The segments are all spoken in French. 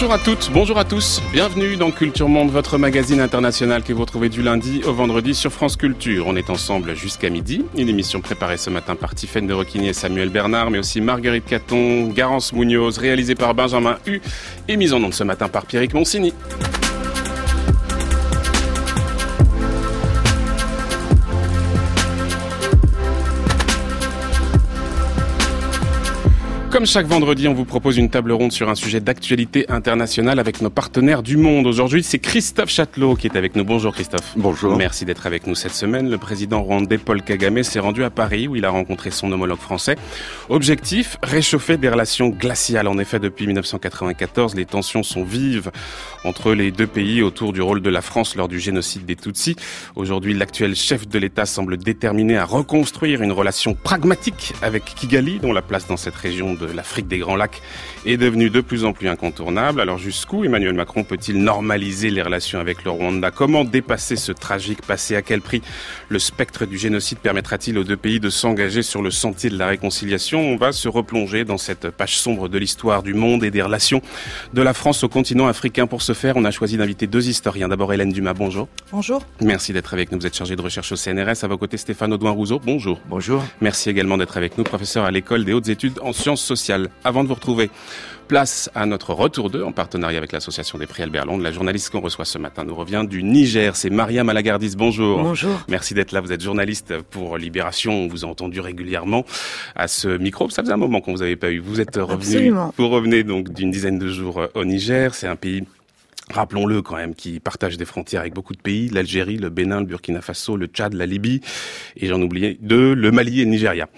Bonjour à toutes, bonjour à tous, bienvenue dans Culture Monde, votre magazine international que vous retrouvez du lundi au vendredi sur France Culture. On est ensemble jusqu'à midi, une émission préparée ce matin par Tiffaine de Roquigny et Samuel Bernard, mais aussi Marguerite Caton, Garance Munoz, réalisée par Benjamin Hu et mise en onde ce matin par Pierrick Monsigny. Comme chaque vendredi, on vous propose une table ronde sur un sujet d'actualité internationale avec nos partenaires du monde. Aujourd'hui, c'est Christophe Châtelot qui est avec nous. Bonjour Christophe. Bonjour. Merci d'être avec nous cette semaine. Le président rwandais Paul Kagame s'est rendu à Paris où il a rencontré son homologue français. Objectif, réchauffer des relations glaciales. En effet, depuis 1994, les tensions sont vives entre les deux pays autour du rôle de la France lors du génocide des Tutsis. Aujourd'hui, l'actuel chef de l'État semble déterminé à reconstruire une relation pragmatique avec Kigali, dont la place dans cette région de l'Afrique des Grands Lacs est devenue de plus en plus incontournable. Alors jusqu'où Emmanuel Macron peut-il normaliser les relations avec le Rwanda? Comment dépasser ce tragique passé? À quel prix le spectre du génocide permettra-t-il aux deux pays de s'engager sur le sentier de la réconciliation? On va se replonger dans cette page sombre de l'histoire du monde et des relations de la France au continent africain. Pour ce faire, on a choisi d'inviter deux historiens. D'abord Hélène Dumas, bonjour. Bonjour. Merci d'être avec nous. Vous êtes chargé de recherche au CNRS. À vos côtés, Stéphane Audouin-Rousseau, bonjour. Bonjour. Merci également d'être avec nous, professeur à l'école des hautes études en sciences sociales. Avant de vous retrouver, place à notre retour d'eux en partenariat avec l'association des prix Albert Londres. La journaliste qu'on reçoit ce matin nous revient du Niger. C'est Maria Malagardis. Bonjour. Bonjour. Merci d'être là. Vous êtes journaliste pour Libération. On vous a entendu régulièrement à ce micro. Ça faisait un moment qu'on vous avait pas eu. Vous êtes revenu. Absolument. Vous revenez donc d'une dizaine de jours au Niger. C'est un pays rappelons-le quand même, qui partage des frontières avec beaucoup de pays, l'Algérie, le Bénin, le Burkina Faso, le Tchad, la Libye, et j'en oubliais deux, le Mali et le Nigeria.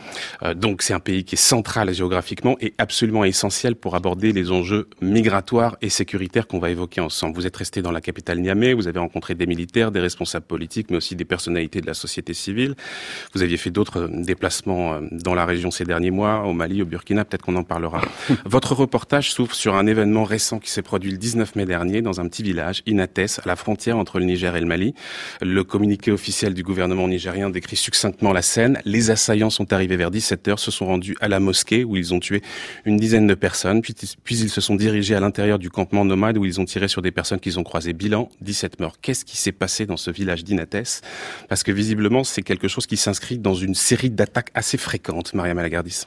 Euh, donc c'est un pays qui est central géographiquement et absolument essentiel pour aborder les enjeux migratoires et sécuritaires qu'on va évoquer ensemble. Vous êtes resté dans la capitale Niamey, vous avez rencontré des militaires, des responsables politiques, mais aussi des personnalités de la société civile. Vous aviez fait d'autres déplacements euh, dans la région ces derniers mois, au Mali, au Burkina, peut-être qu'on en parlera. Votre reportage s'ouvre sur un événement récent qui s'est produit le 19 mai dernier dans un petit village, Inates, à la frontière entre le Niger et le Mali. Le communiqué officiel du gouvernement nigérien décrit succinctement la scène. Les assaillants sont arrivés vers 17h, se sont rendus à la mosquée où ils ont tué une dizaine de personnes, puis, puis ils se sont dirigés à l'intérieur du campement nomade où ils ont tiré sur des personnes qu'ils ont croisées. Bilan, 17 morts. Qu'est-ce qui s'est passé dans ce village d'Inates? Parce que visiblement, c'est quelque chose qui s'inscrit dans une série d'attaques assez fréquentes, Maria Malagardis.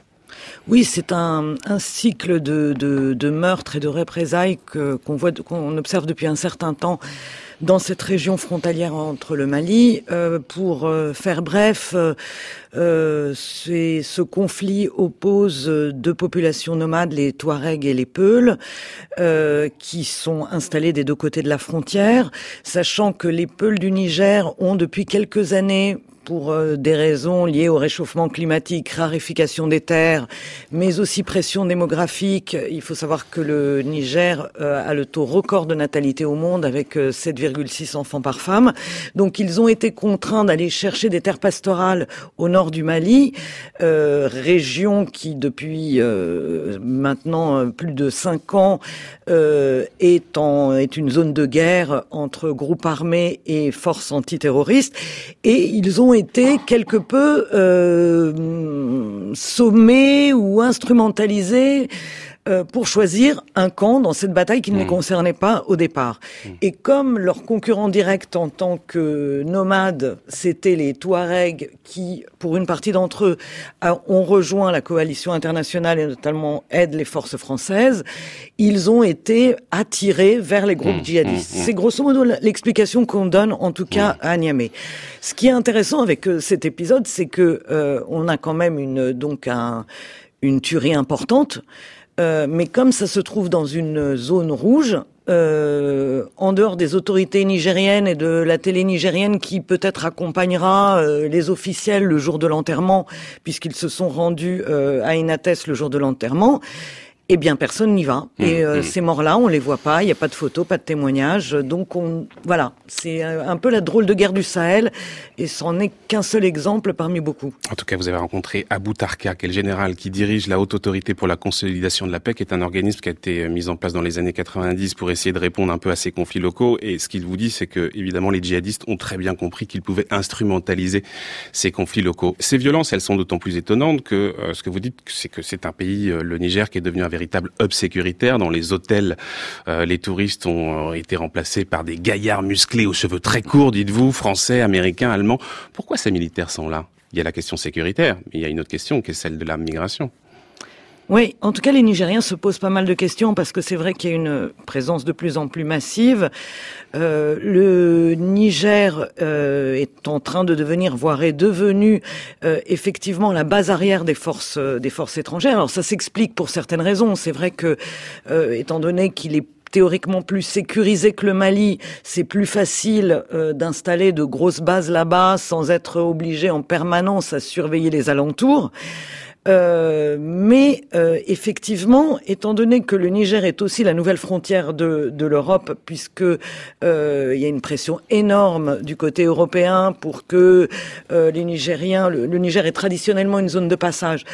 Oui, c'est un, cycle de, meurtres et de représailles qu'on voit, observe depuis un certain temps dans cette région frontalière entre le Mali. Euh, pour euh, faire bref, euh, ce conflit oppose deux populations nomades, les Touaregs et les Peuls, euh, qui sont installés des deux côtés de la frontière, sachant que les Peuls du Niger ont depuis quelques années pour euh, des raisons liées au réchauffement climatique, raréfication des terres, mais aussi pression démographique. Il faut savoir que le Niger euh, a le taux record de natalité au monde avec 7,6 enfants par femme. Donc ils ont été contraints d'aller chercher des terres pastorales au nord du Mali, euh, région qui depuis maintenant plus de cinq ans est, en, est une zone de guerre entre groupes armés et forces antiterroristes. Et ils ont été quelque peu euh, sommés ou instrumentalisés euh, pour choisir un camp dans cette bataille qui ne les Mmh. concernait pas au départ. Et comme leur concurrent direct en tant que nomades, c'était les Touaregs qui, pour une partie d'entre eux, ont rejoint la coalition internationale et notamment aident les forces françaises, ils ont été attirés vers les groupes Mmh, djihadistes. C'est grosso modo l'explication qu'on donne en tout cas à Niamey. Ce qui est intéressant avec euh, cet épisode, c'est que euh, on a quand même une donc un, une tuerie importante, euh, mais comme ça se trouve dans une zone rouge. euh, en dehors des autorités nigériennes et de la télé nigérienne qui peut-être accompagnera euh, les officiels le jour de l'enterrement, puisqu'ils se sont rendus à Inates le jour de l'enterrement, eh bien personne n'y va. Et euh, mmh. ces morts-là, on les voit pas, il n'y a pas de photos, pas de témoignages. Donc on, voilà, c'est euh, un peu la drôle de guerre du Sahel, et ce n'en est qu'un seul exemple parmi beaucoup. En tout cas, vous avez rencontré Abou Tarka, qui est le général qui dirige la Haute Autorité pour la Consolidation de la Paix, qui est un organisme qui a été euh, mis en place dans les années 90 pour essayer de répondre un peu à ces conflits locaux. Et ce qu'il vous dit, c'est que, évidemment, les djihadistes ont très bien compris qu'ils pouvaient instrumentaliser ces conflits locaux. Ces violences, elles sont d'autant plus étonnantes que euh, ce que vous dites, c'est que c'est un pays, euh, le Niger, qui est devenu un véritable hub sécuritaire. Dans les hôtels, les touristes ont été remplacés par des gaillards musclés aux cheveux très courts, dites-vous, français, américains, allemands. Pourquoi ces militaires sont là? Il y a la question sécuritaire, mais il y a une autre question qui est celle de la migration. Oui, en tout cas, les Nigériens se posent pas mal de questions parce que c'est vrai qu'il y a une présence de plus en plus massive. Euh, le Niger euh, est en train de devenir, voire est devenu euh, effectivement la base arrière des forces des forces étrangères. Alors ça s'explique pour certaines raisons. C'est vrai que, étant donné qu'il est théoriquement plus sécurisé que le Mali, c'est plus facile d'installer de grosses bases là-bas sans être obligé en permanence à surveiller les alentours. Euh, mais euh, effectivement, étant donné que le Niger est aussi la nouvelle frontière de, l'Europe, puisque euh, il y a une pression énorme du côté européen pour que les Nigériens, le, Niger est traditionnellement une zone de passage,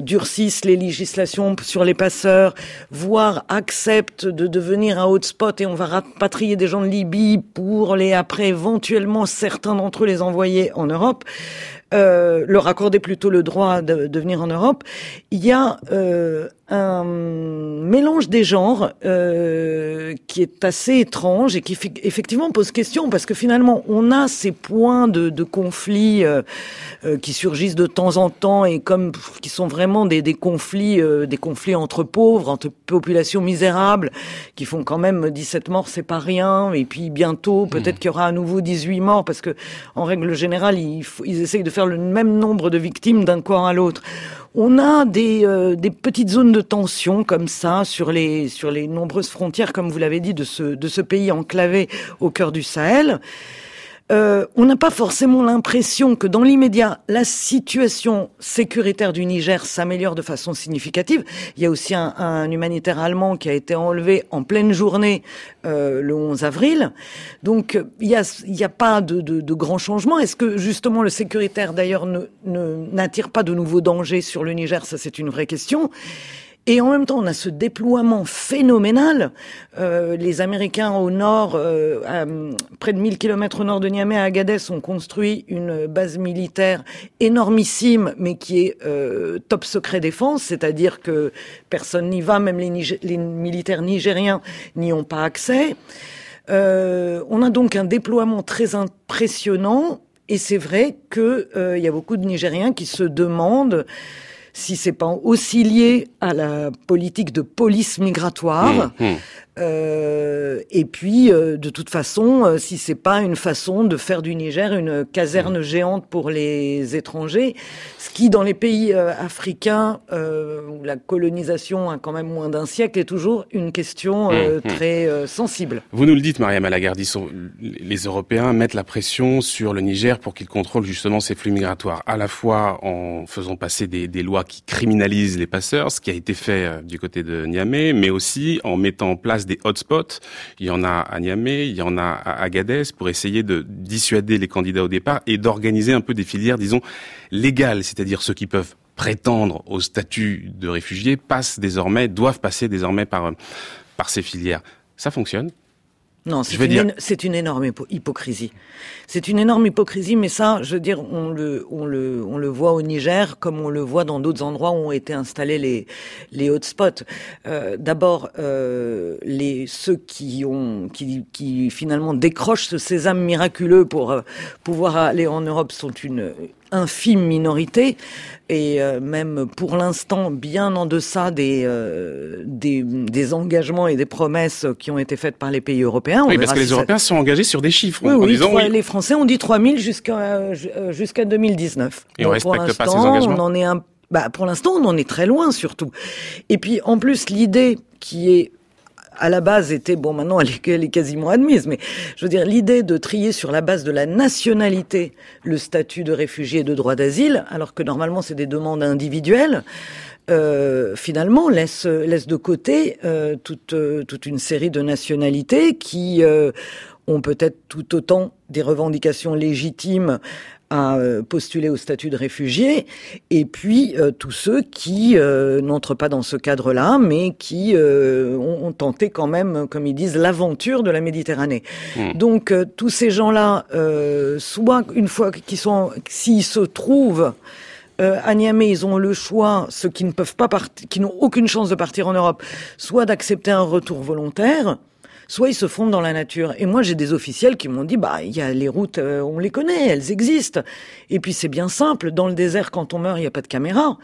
durcissent les législations sur les passeurs, voire acceptent de devenir un hotspot et on va rapatrier des gens de Libye pour les après éventuellement certains d'entre eux les envoyer en Europe euh, leur accorder plutôt le droit de, venir en Europe, il y a euh, un mélange des genres euh, qui est assez étrange et qui effectivement pose question parce que finalement on a ces points de, de conflit euh, euh, qui surgissent de temps en temps et comme qui sont vraiment des, des conflits euh, des conflits entre pauvres entre populations misérables qui font quand même 17 morts c'est pas rien et puis bientôt peut-être mmh. qu'il y aura à nouveau 18 morts parce que en règle générale ils, ils essayent de faire le même nombre de victimes d'un corps à l'autre on a des, euh, des petites zones de tension comme ça sur les, sur les nombreuses frontières, comme vous l'avez dit, de ce, de ce pays enclavé au cœur du Sahel. Euh, on n'a pas forcément l'impression que dans l'immédiat, la situation sécuritaire du Niger s'améliore de façon significative. Il y a aussi un, humanitaire allemand qui a été enlevé en pleine journée euh, le 11 avril. Donc il n'y a, a pas de, de, de grands changements. Est-ce que justement le sécuritaire d'ailleurs ne, n'attire pas de nouveaux dangers sur le Niger? Ça c'est une vraie question. Et en même temps, on a ce déploiement phénoménal. Euh, les Américains au nord, euh, à, près de 1000 kilomètres au nord de Niamey, à Agadez, ont construit une base militaire énormissime, mais qui est euh, top secret défense, c'est-à-dire que personne n'y va, même les, les, militaires nigériens n'y ont pas accès. Euh, on a donc un déploiement très impressionnant, et c'est vrai qu'il euh, y a beaucoup de Nigériens qui se demandent si c'est pas aussi lié à la politique de police migratoire. Mmh, mmh. Euh, et puis, euh, de toute façon, euh, si c'est pas une façon de faire du Niger une caserne mmh. géante pour les étrangers, ce qui, dans les pays africains où la colonisation a quand même moins d'un siècle, est toujours une question très sensible. Vous nous le dites, Maria Malagardi, les Européens mettent la pression sur le Niger pour qu'il contrôle justement ces flux migratoires, à la fois en faisant passer des, des lois qui criminalisent les passeurs, ce qui a été fait du côté de Niamey, mais aussi en mettant en place des hotspots. Il y en a à Niamey, il y en a à Agadez pour essayer de dissuader les candidats au départ et d'organiser un peu des filières, disons, légales, c'est-à-dire ceux qui peuvent prétendre au statut de réfugiés passent désormais, doivent passer désormais par, par ces filières. Ça fonctionne non, c'est une, une, énorme hypocrisie. C'est une énorme hypocrisie, mais ça, je veux dire, on le, on le, on le voit au Niger, comme on le voit dans d'autres endroits où ont été installés les, les hotspots. Euh, D'abord, euh, les ceux qui ont, qui, qui finalement décrochent ce sésame miraculeux pour euh, pouvoir aller en Europe sont une infime minorité et euh, même pour l'instant bien en deçà des, euh, des, des engagements et des promesses qui ont été faites par les pays européens. oui, parce que les Européens sont engagés sur des chiffres. Oui, oui, oui. les Français ont dit 3000 jusqu'à euh, jusqu'à 2019. Et on respecte pas ces engagements. On en est un bah, pour l'instant, on en est très loin surtout. Et puis, en plus, l'idée qui est à la base était, bon maintenant elle est, quasiment admise, mais je veux dire l'idée de trier sur la base de la nationalité le statut de réfugié et de droit d'asile, alors que normalement c'est des demandes individuelles, euh, finalement laisse laisse de côté euh, toute euh, toute une série de nationalités qui ont peut-être tout autant des revendications légitimes à euh, postuler au statut de réfugié, et puis euh, tous ceux qui euh, n'entrent pas dans ce cadre-là, mais qui ont, tenté quand même, comme ils disent, l'aventure de la Méditerranée. Hmm. Donc tous ces gens-là, soit une fois qu'ils sont, s'ils se trouvent Euh, à Niamey, ils ont le choix, ceux qui ne peuvent pas partir, qui n'ont aucune chance de partir en Europe, soit d'accepter un retour volontaire, soit ils se fondent dans la nature. Et moi, j'ai des officiels qui m'ont dit, bah, il y a les routes, euh, on les connaît, elles existent. Et puis c'est bien simple, dans le désert, quand on meurt, il n'y a pas de caméra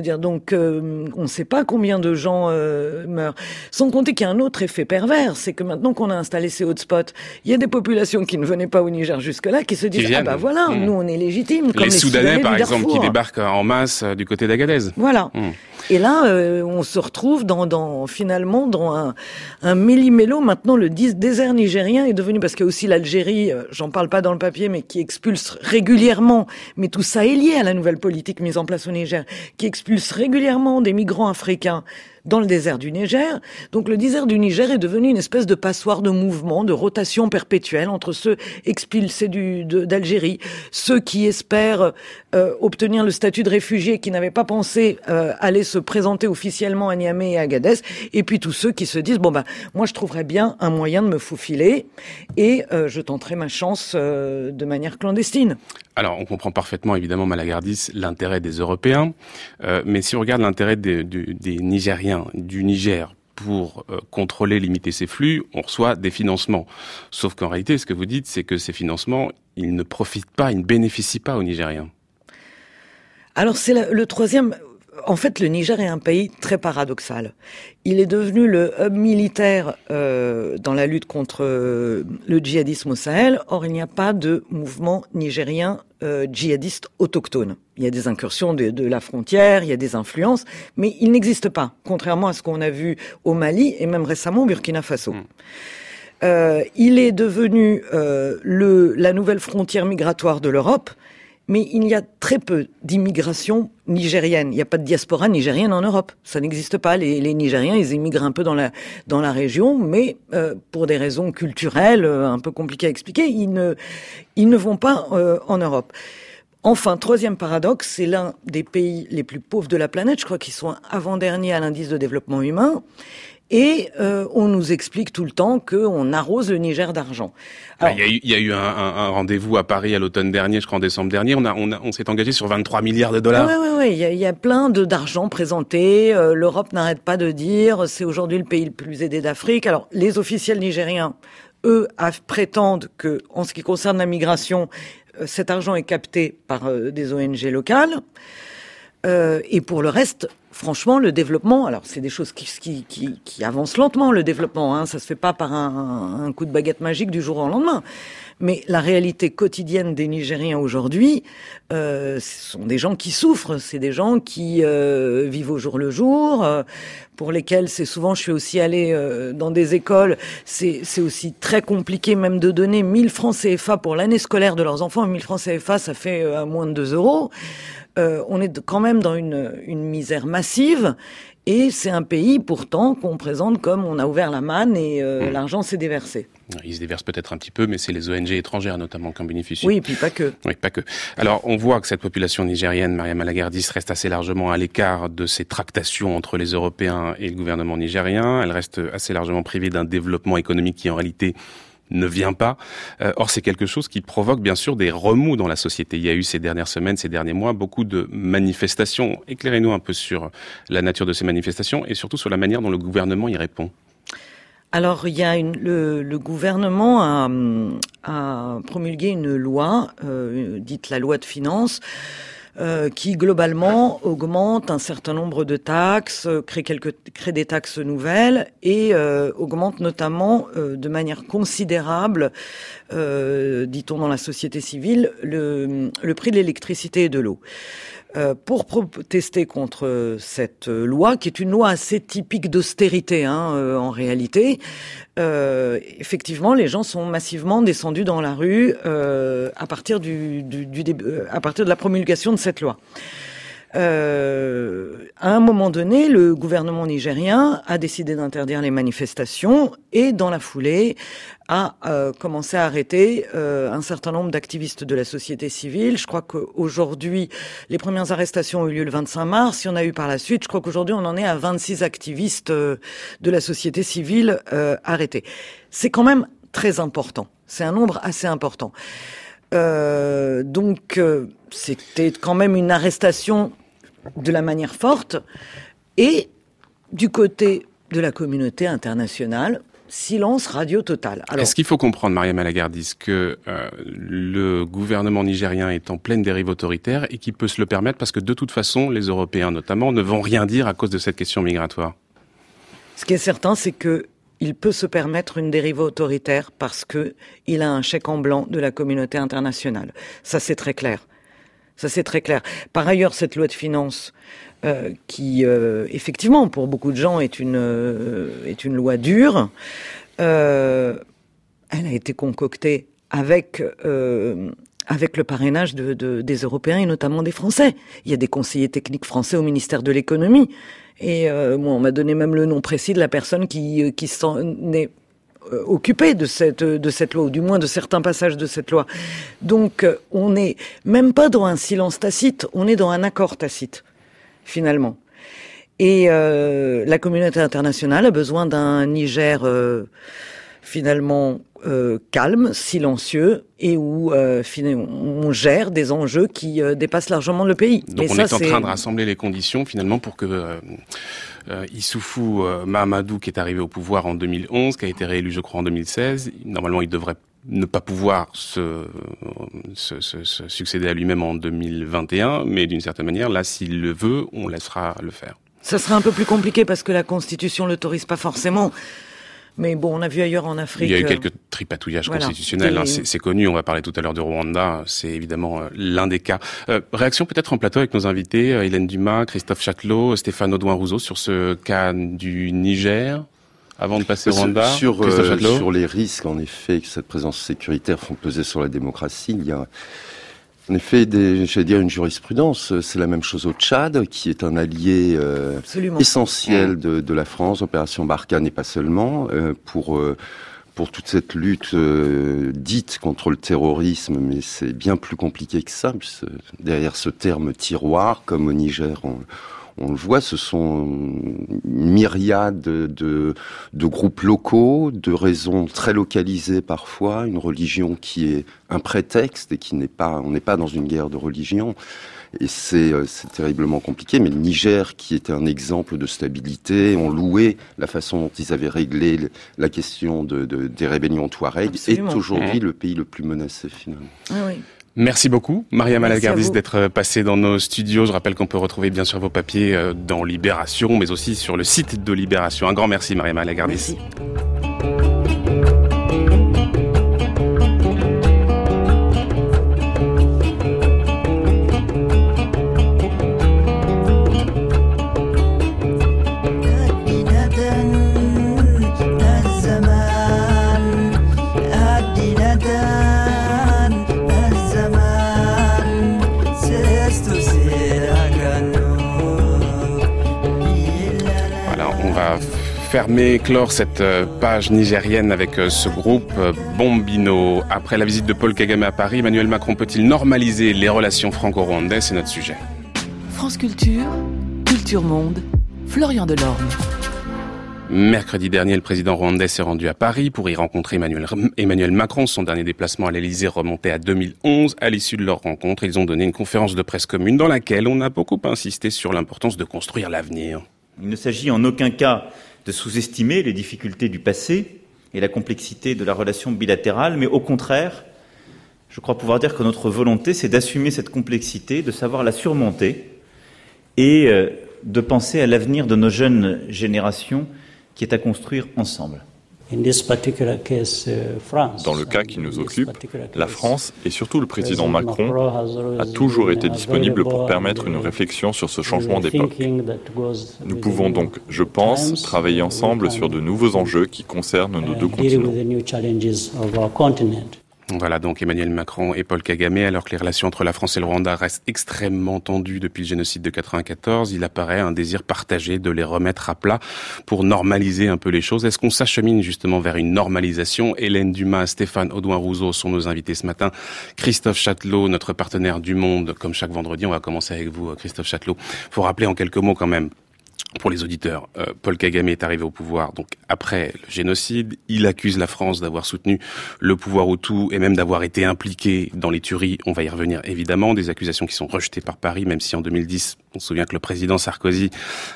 dire, donc euh, on ne sait pas combien de gens euh, meurent. Sans compter qu'il y a un autre effet pervers, c'est que maintenant qu'on a installé ces hotspots, il y a des populations qui ne venaient pas au Niger jusque-là, qui se disent ah bah voilà, mmh. nous on est légitimes. Comme les, Soudanais, par exemple qui débarquent en masse du côté d'Agadez. Voilà. Mmh. Et là, on se retrouve dans, finalement dans un, un. Maintenant, le désert nigérien est devenu parce qu'il y a aussi l'Algérie, j'en parle pas dans le papier, mais qui expulse régulièrement. Mais tout ça est lié à la nouvelle politique mise en place au Niger, qui expulse régulièrement des migrants africains dans le désert du Niger. Donc le désert du Niger est devenu une espèce de passoire de mouvement, de rotation perpétuelle entre ceux expulsés d'Algérie, ceux qui espèrent euh, obtenir le statut de réfugié, qui n'avaient pas pensé euh, aller se présenter officiellement à Niamey et à Agadez, et puis tous ceux qui se disent bon ben moi je trouverais bien un moyen de me faufiler et euh, je tenterai ma chance de manière clandestine. Alors, on comprend parfaitement, évidemment, Malagardis, l'intérêt des Européens, mais si on regarde l'intérêt des, des Nigériens, du Niger pour euh, contrôler, limiter ces flux, on reçoit des financements. Sauf qu'en réalité, ce que vous dites, c'est que ces financements, ils ne profitent pas, ils ne bénéficient pas aux Nigériens. Alors c'est le troisième. En fait, le Niger est un pays très paradoxal. Il est devenu le hub militaire euh, dans la lutte contre euh, le djihadisme au Sahel. Or, il n'y a pas de mouvement nigérien euh, djihadiste autochtone. Il y a des incursions de, de, la frontière, il y a des influences, mais il n'existe pas, contrairement à ce qu'on a vu au Mali et même récemment au Burkina Faso. Hmm. Euh, il est devenu euh, le, la nouvelle frontière migratoire de l'Europe mais il y a très peu d'immigration nigérienne. Il n'y a pas de diaspora nigérienne en Europe. Ça n'existe pas. Les, Nigériens, ils immigrent un peu dans la, dans la région, mais euh, pour des raisons culturelles euh, un peu compliquées à expliquer, ils ne, ils ne vont pas euh, en Europe. Enfin, troisième paradoxe, c'est l'un des pays les plus pauvres de la planète. Je crois qu'ils sont avant-derniers à l'indice de développement humain. Et euh, on nous explique tout le temps qu'on arrose le Niger d'argent. Ah, il y a eu, y a eu un, un, rendez-vous à Paris à l'automne dernier, je crois en décembre dernier. On, a, on, a, on s'est engagé sur 23 milliards de dollars. Oui, oui, oui. Il y a, y a plein d'argent présenté. Euh, L'Europe n'arrête pas de dire c'est aujourd'hui le pays le plus aidé d'Afrique. Alors les officiels nigériens, eux, prétendent que, en ce qui concerne la migration, euh, cet argent est capté par des ONG locales. et pour le reste, franchement, le développement, alors c'est des choses qui, qui, qui, qui, avancent lentement, le développement, hein, ça se fait pas par un, un, coup de baguette magique du jour au lendemain. Mais la réalité quotidienne des Nigériens aujourd'hui, euh, ce sont des gens qui souffrent, c'est des gens qui euh, vivent au jour le jour, euh, pour lesquels c'est souvent, je suis aussi allée euh, dans des écoles, c'est aussi très compliqué même de donner 1000 francs CFA pour l'année scolaire de leurs enfants. 1000 francs CFA, ça fait euh, moins de 2 euros. Euh, on est quand même dans une, une misère massive. Et c'est un pays pourtant qu'on présente comme on a ouvert la manne et euh, mmh. l'argent s'est déversé. Il se déverse peut-être un petit peu, mais c'est les ONG étrangères notamment qui en bénéficient. Oui, et puis pas que. Oui, pas que. Alors, on voit que cette population nigérienne, Maria Malagardis, reste assez largement à l'écart de ces tractations entre les Européens et le gouvernement nigérien. Elle reste assez largement privée d'un développement économique qui, en réalité, ne vient pas. Euh, or, c'est quelque chose qui provoque bien sûr des remous dans la société. Il y a eu ces dernières semaines, ces derniers mois, beaucoup de manifestations. Éclairez-nous un peu sur la nature de ces manifestations et surtout sur la manière dont le gouvernement y répond. Alors, il y a le, gouvernement a, a, promulgué une loi, euh, dite la loi de finances, euh, qui globalement augmente un certain nombre de taxes, euh, crée quelques crée des taxes nouvelles et euh, augmente notamment de manière considérable, dit-on dans la société civile, le, le prix de l'électricité et de l'eau. Euh, pour protester contre cette loi, qui est une loi assez typique d'austérité hein, euh, en réalité. Euh, effectivement, les gens sont massivement descendus dans la rue à partir du, du, à partir de la promulgation de cette loi. Euh, à un moment donné, le gouvernement nigérien a décidé d'interdire les manifestations et, dans la foulée, a euh, commencé à arrêter euh, un certain nombre d'activistes de la société civile. Je crois qu'aujourd'hui, les premières arrestations ont eu lieu le 25 mars. Il y en a eu par la suite. Je crois qu'aujourd'hui, on en est à 26 activistes euh, de la société civile arrêtés. C'est quand même très important. C'est un nombre assez important. Euh, donc, euh, c'était quand même une arrestation de la manière forte. Et du côté de la communauté internationale, silence radio total. Est-ce qu'il faut comprendre, Maria Malagardis, que euh, le gouvernement nigérien est en pleine dérive autoritaire et qu'il peut se le permettre parce que de toute façon, les Européens notamment ne vont rien dire à cause de cette question migratoire? Ce qui est certain, c'est que il peut se permettre une dérive autoritaire parce que il a un chèque en blanc de la communauté internationale. Ça, c'est très clair. Ça, c'est très clair. Par ailleurs, cette loi de finances, euh, qui, euh, effectivement, pour beaucoup de gens, est une, euh, est une loi dure, elle a été concoctée avec avec le parrainage de, des Européens et notamment des Français. Il y a des conseillers techniques français au ministère de l'économie. Et on m'a donné même le nom précis de la personne qui, qui s'en euh, occupée de cette, de cette loi, ou du moins de certains passages de cette loi. Donc on n'est même pas dans un silence tacite, on est dans un accord tacite, finalement. Et la communauté internationale a besoin d'un Niger finalement euh, calme, silencieux et où euh, on gère des enjeux qui euh, dépassent largement le pays. Donc on est en train de rassembler les conditions finalement pour que euh, Issoufou Mahamadou, qui est arrivé au pouvoir en 2011, qui a été réélu je crois en 2016, normalement il devrait ne pas pouvoir se, se, se, succéder à lui-même en 2021, mais d'une certaine manière, là, s'il le veut, on laissera le faire. Ça sera un peu plus compliqué parce que la Constitution l'autorise pas forcément. Mais bon, on a vu ailleurs en Afrique. Il y a eu quelques tripatouillages constitutionnels, hein, c'est connu. On va parler tout à l'heure de Rwanda, c'est évidemment euh, l'un des cas. Euh, réaction peut-être en plateau avec nos invités, euh, Hélène Dumas, Christophe Châtelot, Stéphane Audouin-Rousseau sur ce cas du Niger avant de passer au Rwanda sur, sur les risques, en effet, que cette présence sécuritaire font peser sur la démocratie, il y a en effet, j'allais dire une jurisprudence. C'est la même chose au Tchad, qui est un allié euh, essentiel de, de, la France, opération Barkhane et pas seulement, euh, pour euh, pour toute cette lutte dite contre le terrorisme, mais c'est bien plus compliqué que ça. Derrière ce terme tiroir, comme au Niger, on, on le voit, ce sont une myriade de, de, groupes locaux, de raisons très localisées parfois, une religion qui est un prétexte et qui n'est pas, on n'est pas dans une guerre de religion. Et c'est euh, terriblement compliqué. Mais le Niger, qui était un exemple de stabilité, on louait la façon dont ils avaient réglé la question de, des rébellions Touareg, est aujourd'hui le pays le plus menacé finalement. Ah oui. Merci beaucoup, Maria Malagardis, d'être passée dans nos studios. Je rappelle qu'on peut retrouver bien sûr vos papiers euh, dans Libération, mais aussi sur le site de Libération. Un grand merci, Maria Malagardis. Fermer, clore cette euh, page nigérienne avec euh, ce groupe euh, Bombino. Après la visite de Paul Kagame à Paris, Emmanuel Macron peut-il normaliser les relations franco-rwandaises? C'est notre sujet. France Culture, Culture Monde, Florian Delorme. Mercredi dernier, le président rwandais s'est rendu à Paris pour y rencontrer Emmanuel, Emmanuel Macron. Son dernier déplacement à l'Elysée remontait à 2011. À l'issue de leur rencontre, ils ont donné une conférence de presse commune dans laquelle on a beaucoup insisté sur l'importance de construire l'avenir. Il ne s'agit en aucun cas de sous-estimer les difficultés du passé et la complexité de la relation bilatérale, mais au contraire, je crois pouvoir dire que notre volonté, c'est d'assumer cette complexité, de savoir la surmonter et euh, de penser à l'avenir de nos jeunes générations qui est à construire ensemble. Uh, Dans le cas qui nous occupe, la France et surtout le président Macron a toujours été disponible pour permettre une réflexion sur ce changement d'époque. Nous pouvons donc, je pense, travailler ensemble sur de nouveaux enjeux qui concernent nos deux continents. Voilà donc Emmanuel Macron et Paul Kagame, alors que les relations entre la France et le Rwanda restent extrêmement tendues depuis le génocide de 94, il apparaît un désir partagé de les remettre à plat pour normaliser un peu les choses. Est-ce qu'on s'achemine justement vers une normalisation? Hélène Dumas, Stéphane Audouin-Rousseau sont nos invités ce matin. Christophe Châtelot, notre partenaire du Monde, comme chaque vendredi, on va commencer avec vous, Christophe Châtelot. Faut rappeler en quelques mots quand même pour les auditeurs, euh, Paul Kagame est arrivé au pouvoir donc après le génocide. Il accuse la France d'avoir soutenu le pouvoir Hutu et même d'avoir été impliqué dans les tueries. On va y revenir évidemment. Des accusations qui sont rejetées par Paris, même si en 2010, on se souvient que le président Sarkozy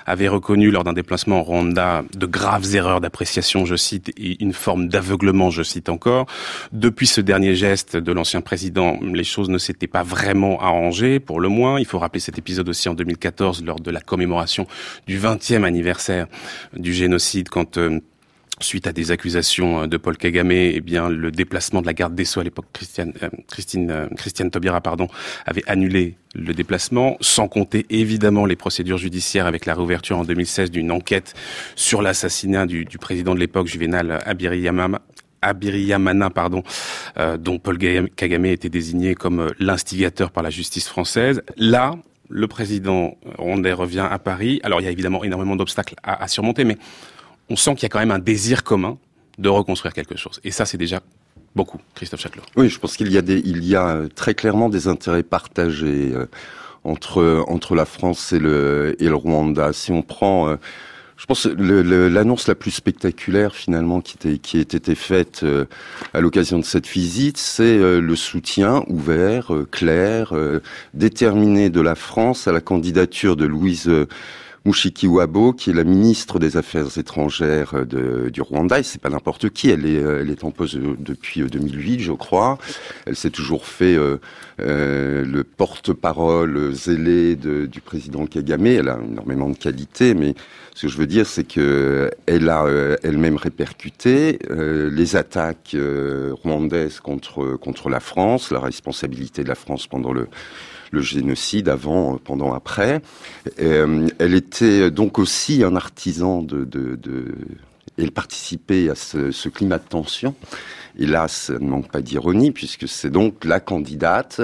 avait reconnu lors d'un déplacement en Rwanda de graves erreurs d'appréciation, je cite, et une forme d'aveuglement, je cite encore. Depuis ce dernier geste de l'ancien président, les choses ne s'étaient pas vraiment arrangées, pour le moins. Il faut rappeler cet épisode aussi en 2014 lors de la commémoration du 20e anniversaire du génocide quand euh, suite à des accusations euh, de Paul Kagame, eh le déplacement de la garde des Sceaux à l'époque, Christiane, euh, Christiane Taubira, pardon, avait annulé le déplacement, sans compter évidemment les procédures judiciaires avec la réouverture en 2016 d'une enquête sur l'assassinat du, du, président de l'époque, Juvenal Abiriyamama, Abiriyamana, pardon, dont Paul Kagame était désigné comme l'instigateur par la justice française. Là, le président rwandais revient à Paris. Alors il y a évidemment énormément d'obstacles à, surmonter, mais on sent qu'il y a quand même un désir commun de reconstruire quelque chose. Et ça, c'est déjà beaucoup, Christophe Châtelot. Oui, je pense qu'il y a euh, très clairement des intérêts partagés euh, entre la France et le et le Rwanda. Si on prend euh, je pense l'annonce la plus spectaculaire finalement qui, était, qui a été faite euh, à l'occasion de cette visite, c'est euh, le soutien ouvert, euh, clair, déterminé de la France à la candidature de Louise Mushikiwabo, qui est la ministre des Affaires étrangères de, du Rwanda, et c'est pas n'importe qui, elle est, elle est en poste depuis 2008, je crois. Elle s'est toujours fait euh, le porte-parole zélé du président Kagame. Elle a énormément de qualités, mais ce que je veux dire, c'est que elle a euh, elle-même répercuté euh, les attaques euh, rwandaises contre la France, la responsabilité de la France pendant le le génocide avant, pendant, après. elle était donc aussi un artisan de, de, de elle participait à ce, ce, climat de tension. Hélas, ça ne manque pas d'ironie, puisque c'est donc la candidate,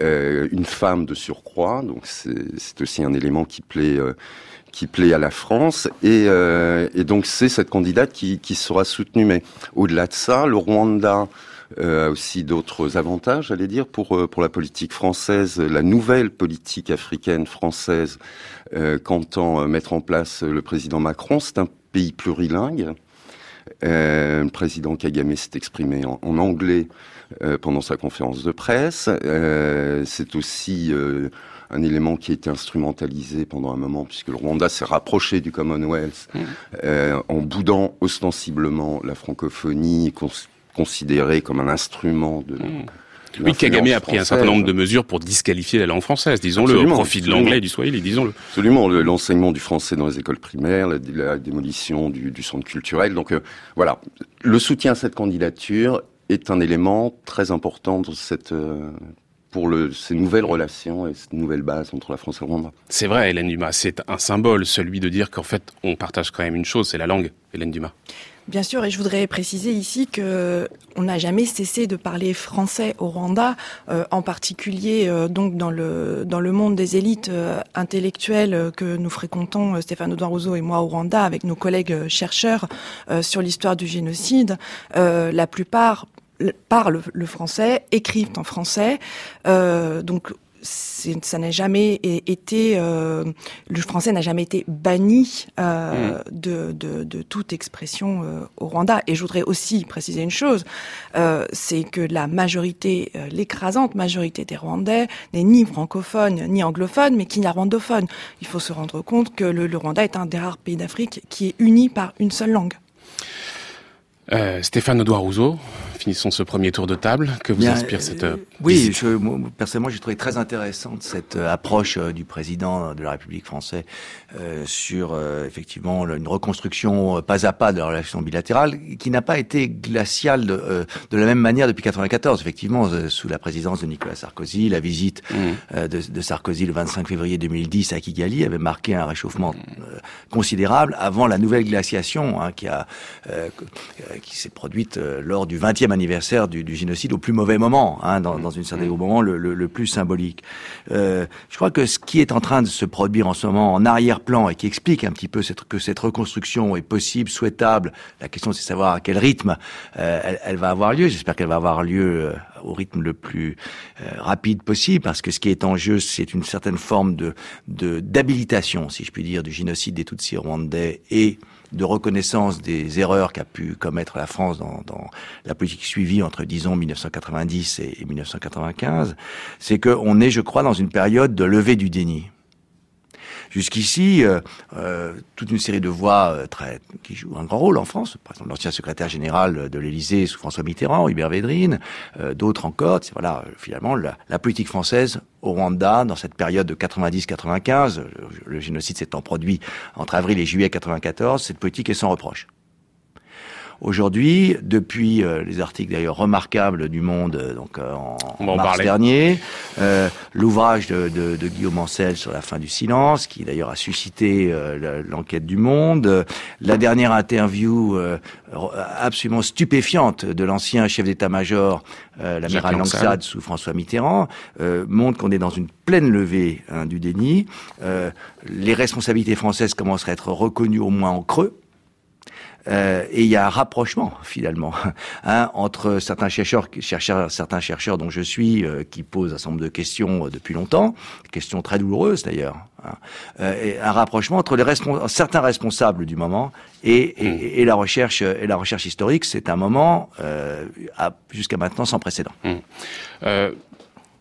euh, une femme de surcroît, donc c'est aussi un élément qui plaît, euh, qui plaît à la France. Et, euh, et donc c'est cette candidate qui, qui, sera soutenue. Mais au-delà de ça, le Rwanda euh, a aussi d'autres avantages, j'allais dire, pour, euh, pour la politique française, la nouvelle politique africaine française euh, qu'entend mettre en place le président Macron. C'est un pays plurilingue. Euh, le président Kagame s'est exprimé en, en anglais pendant sa conférence de presse. c'est aussi un élément qui a été instrumentalisé pendant un moment, puisque le Rwanda s'est rapproché du Commonwealth mmh. euh, en boudant ostensiblement la francophonie, considérée comme un instrument de... Mmh. Oui, Kagame a pris un certain nombre de mesures pour disqualifier la langue française, disons-le, au profit de l'anglais et du swahili, disons-le. Absolument, l'enseignement du français dans les écoles primaires, la, démolition du, du, centre culturel. Donc euh, voilà, le soutien à cette candidature est un élément très important dans cette euh, pour le, ces nouvelles relations et cette nouvelle base entre la France et le Rwanda. C'est vrai, Hélène Dumas, c'est un symbole, celui de dire qu'en fait, on partage quand même une chose, c'est la langue, Hélène Dumas. Bien sûr, et je voudrais préciser ici que on n'a jamais cessé de parler français au Rwanda, euh, en particulier euh, donc dans le dans le monde des élites euh, intellectuelles que nous fréquentons, Stéphane Rousseau et moi au Rwanda, avec nos collègues chercheurs sur l'histoire du génocide. la plupart parlent le français, écrivent en français. Euh, donc ça n'a jamais été euh, le français n'a jamais été banni euh, mm. de, de, de, toute expression euh, au Rwanda. Et je voudrais aussi préciser une chose euh, c'est que la majorité l'écrasante majorité des Rwandais n'est ni francophone ni anglophone mais qui n'est rwandophone. Il faut se rendre compte que le, le Rwanda est un des rares pays d'Afrique qui est uni par une seule langue euh, Stéphane Audouard Rousseau, finissons ce premier tour de table. Que vous inspire cette euh, Oui, je, moi, personnellement, j'ai trouvé très intéressante cette euh, approche euh, du président de la République française euh, sur effectivement une reconstruction pas à pas de la relation bilatérale, qui n'a pas été glaciale de, de, la même manière depuis 94. Effectivement, sous la présidence de Nicolas Sarkozy, la visite mmh. de, de, Sarkozy le 25 février 2010 à Kigali avait marqué un réchauffement considérable avant la nouvelle glaciation hein, qui a qui s'est produite euh, lors du 20e anniversaire du, du génocide au plus mauvais moment, hein, dans, dans une certaine mmh. moment le, le, le, plus symbolique. Euh, je crois que ce qui est en train de se produire en ce moment en arrière-plan et qui explique un petit peu cette, que cette reconstruction est possible, souhaitable, la question c'est de savoir à quel rythme euh, elle, elle, va avoir lieu. J'espère qu'elle va avoir lieu au rythme le plus rapide possible, parce que ce qui est en jeu, c'est une certaine forme de d'habilitation, si je puis dire, du génocide des Tutsis rwandais et de reconnaissance des erreurs qu'a pu commettre la France dans, dans, la politique suivie entre, disons, 1990 et, 1995, c'est qu'on est, je crois, dans une période de levée du déni. Jusqu'ici, euh, euh, toute une série de voix euh, qui jouent un grand rôle en France, par exemple l'ancien secrétaire général de l'Élysée sous François Mitterrand, Hubert Védrine, d'autres encore, voilà, finalement la, la, politique française au Rwanda dans cette période de 90-95, le, le génocide s'étant produit entre avril et juillet 94, cette politique est sans reproche. Aujourd'hui, depuis euh, les articles d'ailleurs remarquables du Monde, euh, donc euh, en, mars dernier, l'ouvrage de, de, de, Guillaume Ancel sur la fin du silence, qui d'ailleurs a suscité l'enquête du Monde, la dernière interview absolument stupéfiante de l'ancien chef d'état-major, l'amiral Langsad sous François Mitterrand, montre qu'on est dans une pleine levée hein, du déni. les responsabilités françaises commencent à être reconnues au moins en creux. Euh, et il y a un rapprochement finalement hein, entre certains chercheurs, chercheurs, certains chercheurs dont je suis, euh, qui posent un certain nombre de questions euh, depuis longtemps, questions très douloureuses d'ailleurs. Hein, et un rapprochement entre les respons certains responsables du moment et, et, mmh. et, la recherche et la recherche historique. C'est un moment jusqu'à maintenant sans précédent. Mmh.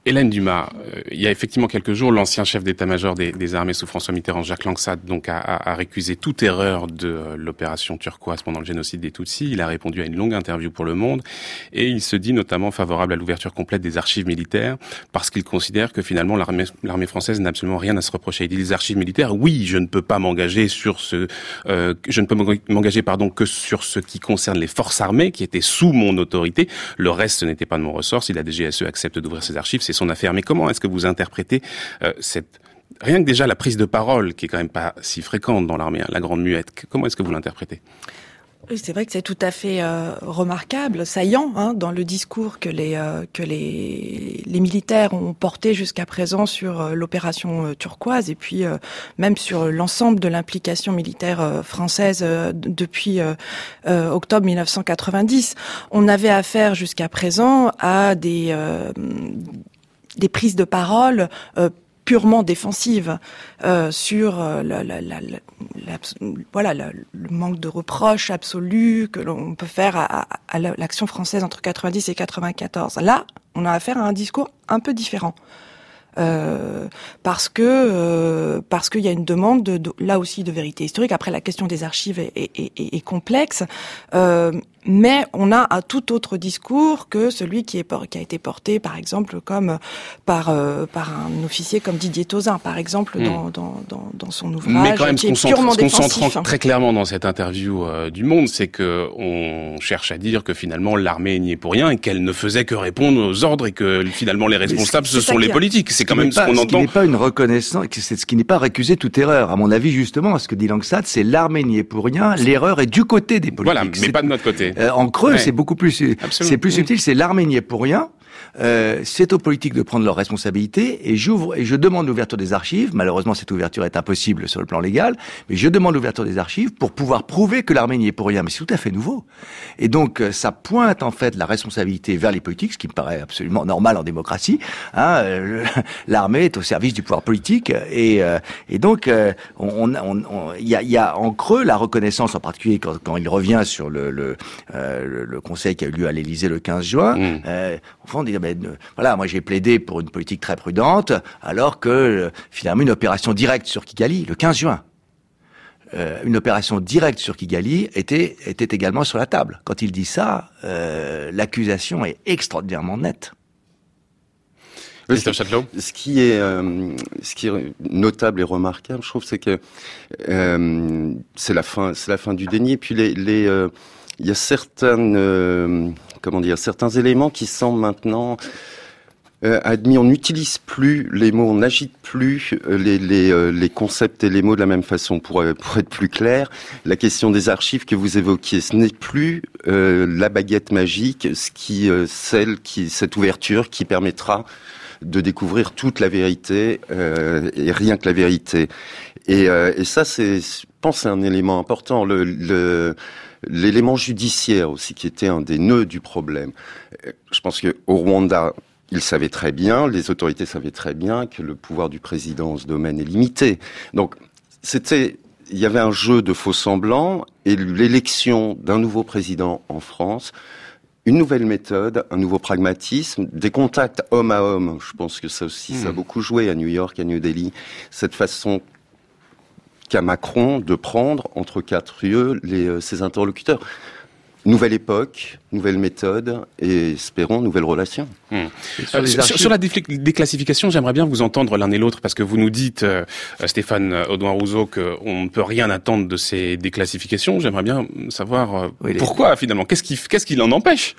Hélène Dumas, euh, il y a effectivement quelques jours, l'ancien chef d'état-major des, armées sous François Mitterrand, Jacques Langsat, donc a, a, récusé toute erreur de euh, l'opération turquoise pendant le génocide des Tutsis. Il a répondu à une longue interview pour Le Monde et il se dit notamment favorable à l'ouverture complète des archives militaires parce qu'il considère que finalement l'armée française n'a absolument rien à se reprocher. Il dit les archives militaires, oui, je ne peux pas m'engager sur ce, euh, je ne peux m'engager pardon que sur ce qui concerne les forces armées qui étaient sous mon autorité. Le reste, ce n'était pas de mon ressort. Si la DGSE accepte d'ouvrir ses archives, c'est son affaire. Mais comment est-ce que vous interprétez euh, cette rien que déjà la prise de parole qui est quand même pas si fréquente dans l'armée, hein, la grande muette. Comment est-ce que vous l'interprétez? C'est vrai que c'est tout à fait euh, remarquable, saillant hein, dans le discours que les euh, que les, militaires ont porté jusqu'à présent sur l'opération turquoise et puis même sur l'ensemble de l'implication militaire française depuis octobre 1990. On avait affaire jusqu'à présent à des des prises de parole purement défensive euh, sur euh, la, la, la, voilà le manque de reproches absolus que l'on peut faire à, à l'action française entre 90 et 94. Là, on a affaire à un discours un peu différent. Euh, parce que euh, parce qu'il y a une demande de, là aussi de vérité historique. Après, la question des archives est, est, est, est complexe. Mais on a un tout autre discours que celui qui, est, qui a été porté, par exemple, comme par euh, par un officier comme Didier Tauzin, par exemple, hmm. dans, dans, dans, dans, son ouvrage, mais quand même, qui est purement ce défensif. très clairement dans cette interview euh, du Monde, c'est que on cherche à dire que finalement l'armée n'y est pour rien et qu'elle ne faisait que répondre aux ordres et que finalement les responsables ce sont les politiques. C'est quand même ce qu'on entend. Ce qui n'est pas une reconnaissance, c'est ce qui n'est pas récusé toute erreur. À mon avis, justement, ce que dit Langsat, c'est l'armée n'y est pour rien. L'erreur est du côté des politiques. Voilà, mais pas de notre côté. Euh, en creux, c'est beaucoup plus, c'est plus subtil. C'est est pour rien. Euh, c'est aux politiques de prendre leurs responsabilités et j'ouvre et je demande l'ouverture des archives. Malheureusement, cette ouverture est impossible sur le plan légal, mais je demande l'ouverture des archives pour pouvoir prouver que l'armée n'y est pour rien. Mais c'est tout à fait nouveau. Et donc, euh, ça pointe en fait la responsabilité vers les politiques, ce qui me paraît absolument normal en démocratie. Hein, euh, l'armée est au service du pouvoir politique et, et donc on, on, il y, a, y, a, en creux la reconnaissance, en particulier quand, quand il revient sur le, le, le, conseil qui a eu lieu à l'Élysée le 15 juin. Mmh. au fond, ben, voilà, moi j'ai plaidé pour une politique très prudente, alors que euh, finalement une opération directe sur Kigali, le 15 juin, euh, une opération directe sur Kigali était, était également sur la table. Quand il dit ça, euh, l'accusation est extraordinairement nette. Ce qui est, ce qui est notable et remarquable, je trouve, c'est que c'est la fin, c'est la fin du déni. Et puis les, les il y a certaines comment dire, certains éléments qui sont maintenant euh, admis. On n'utilise plus les mots, on n'agite plus euh, les, les, euh, les, concepts et les mots de la même façon. Pour, pour être plus clair, la question des archives que vous évoquiez, ce n'est plus la baguette magique, ce qui, celle qui, cette ouverture qui permettra de découvrir toute la vérité et rien que la vérité. Et, et ça, c'est, je pense, c'est un élément important. Le l'élément judiciaire aussi, qui était un des nœuds du problème. Je pense que au Rwanda, ils savaient très bien, les autorités savaient très bien que le pouvoir du président en ce domaine est limité. Donc, c'était, il y avait un jeu de faux semblants et l'élection d'un nouveau président en France une nouvelle méthode, un nouveau pragmatisme, des contacts homme à homme. Je pense que ça aussi, ça a hmm. beaucoup joué à New York, à New Delhi. Cette façon qu'a Macron de prendre entre quatre yeux les, euh, ses interlocuteurs. Nouvelle époque, nouvelle méthode et espérons nouvelles relations. Hmm. Sur, euh, la déclassification, j'aimerais bien vous entendre l'un et l'autre parce que vous nous dites, euh, Stéphane Audouin Rousseau, qu'on ne peut rien attendre de ces déclassifications. J'aimerais bien savoir pourquoi finalement? Qu'est-ce qui, qu'est-ce qui l'en empêche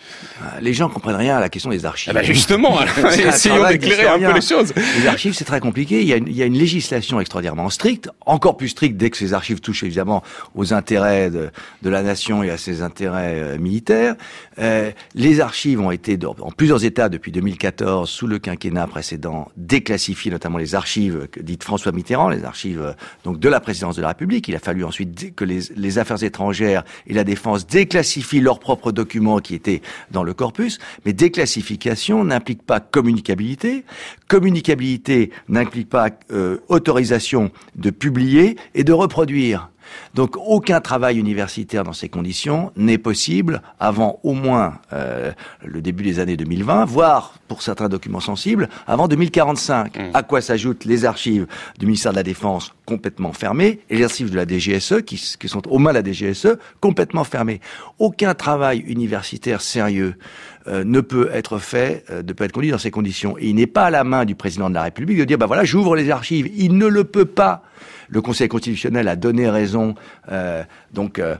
Les gens comprennent rien à la question des archives. Ah bah justement, essayons d'éclairer un peu les choses. Les archives, c'est très compliqué. Il y, a une, il y, a une, législation extraordinairement stricte, encore plus stricte dès que ces archives touchent évidemment aux intérêts de, de la nation et à ses intérêts euh. Euh, les archives ont été, en plusieurs états depuis 2014, sous le quinquennat précédent, déclassifiées, notamment les archives dites François Mitterrand, les archives euh, donc de la présidence de la République. Il a fallu ensuite que les, les affaires étrangères et la défense déclassifient leurs propres documents qui étaient dans le corpus. Mais déclassification n'implique pas communicabilité. Communicabilité n'implique pas euh, autorisation de publier et de reproduire. Donc aucun travail universitaire dans ces conditions n'est possible avant au moins euh, le début des années 2020, voire pour certains documents sensibles, avant 2045. Mmh. À quoi s'ajoutent les archives du ministère de la Défense complètement fermées et les archives de la DGSE qui, qui sont aux mains de la DGSE complètement fermées. Aucun travail universitaire sérieux euh, ne peut être fait, euh, ne peut être conduit dans ces conditions. Et il n'est pas à la main du président de la République de dire, bah voilà, j'ouvre les archives. Il ne le peut pas le Conseil constitutionnel a donné raison, euh, donc euh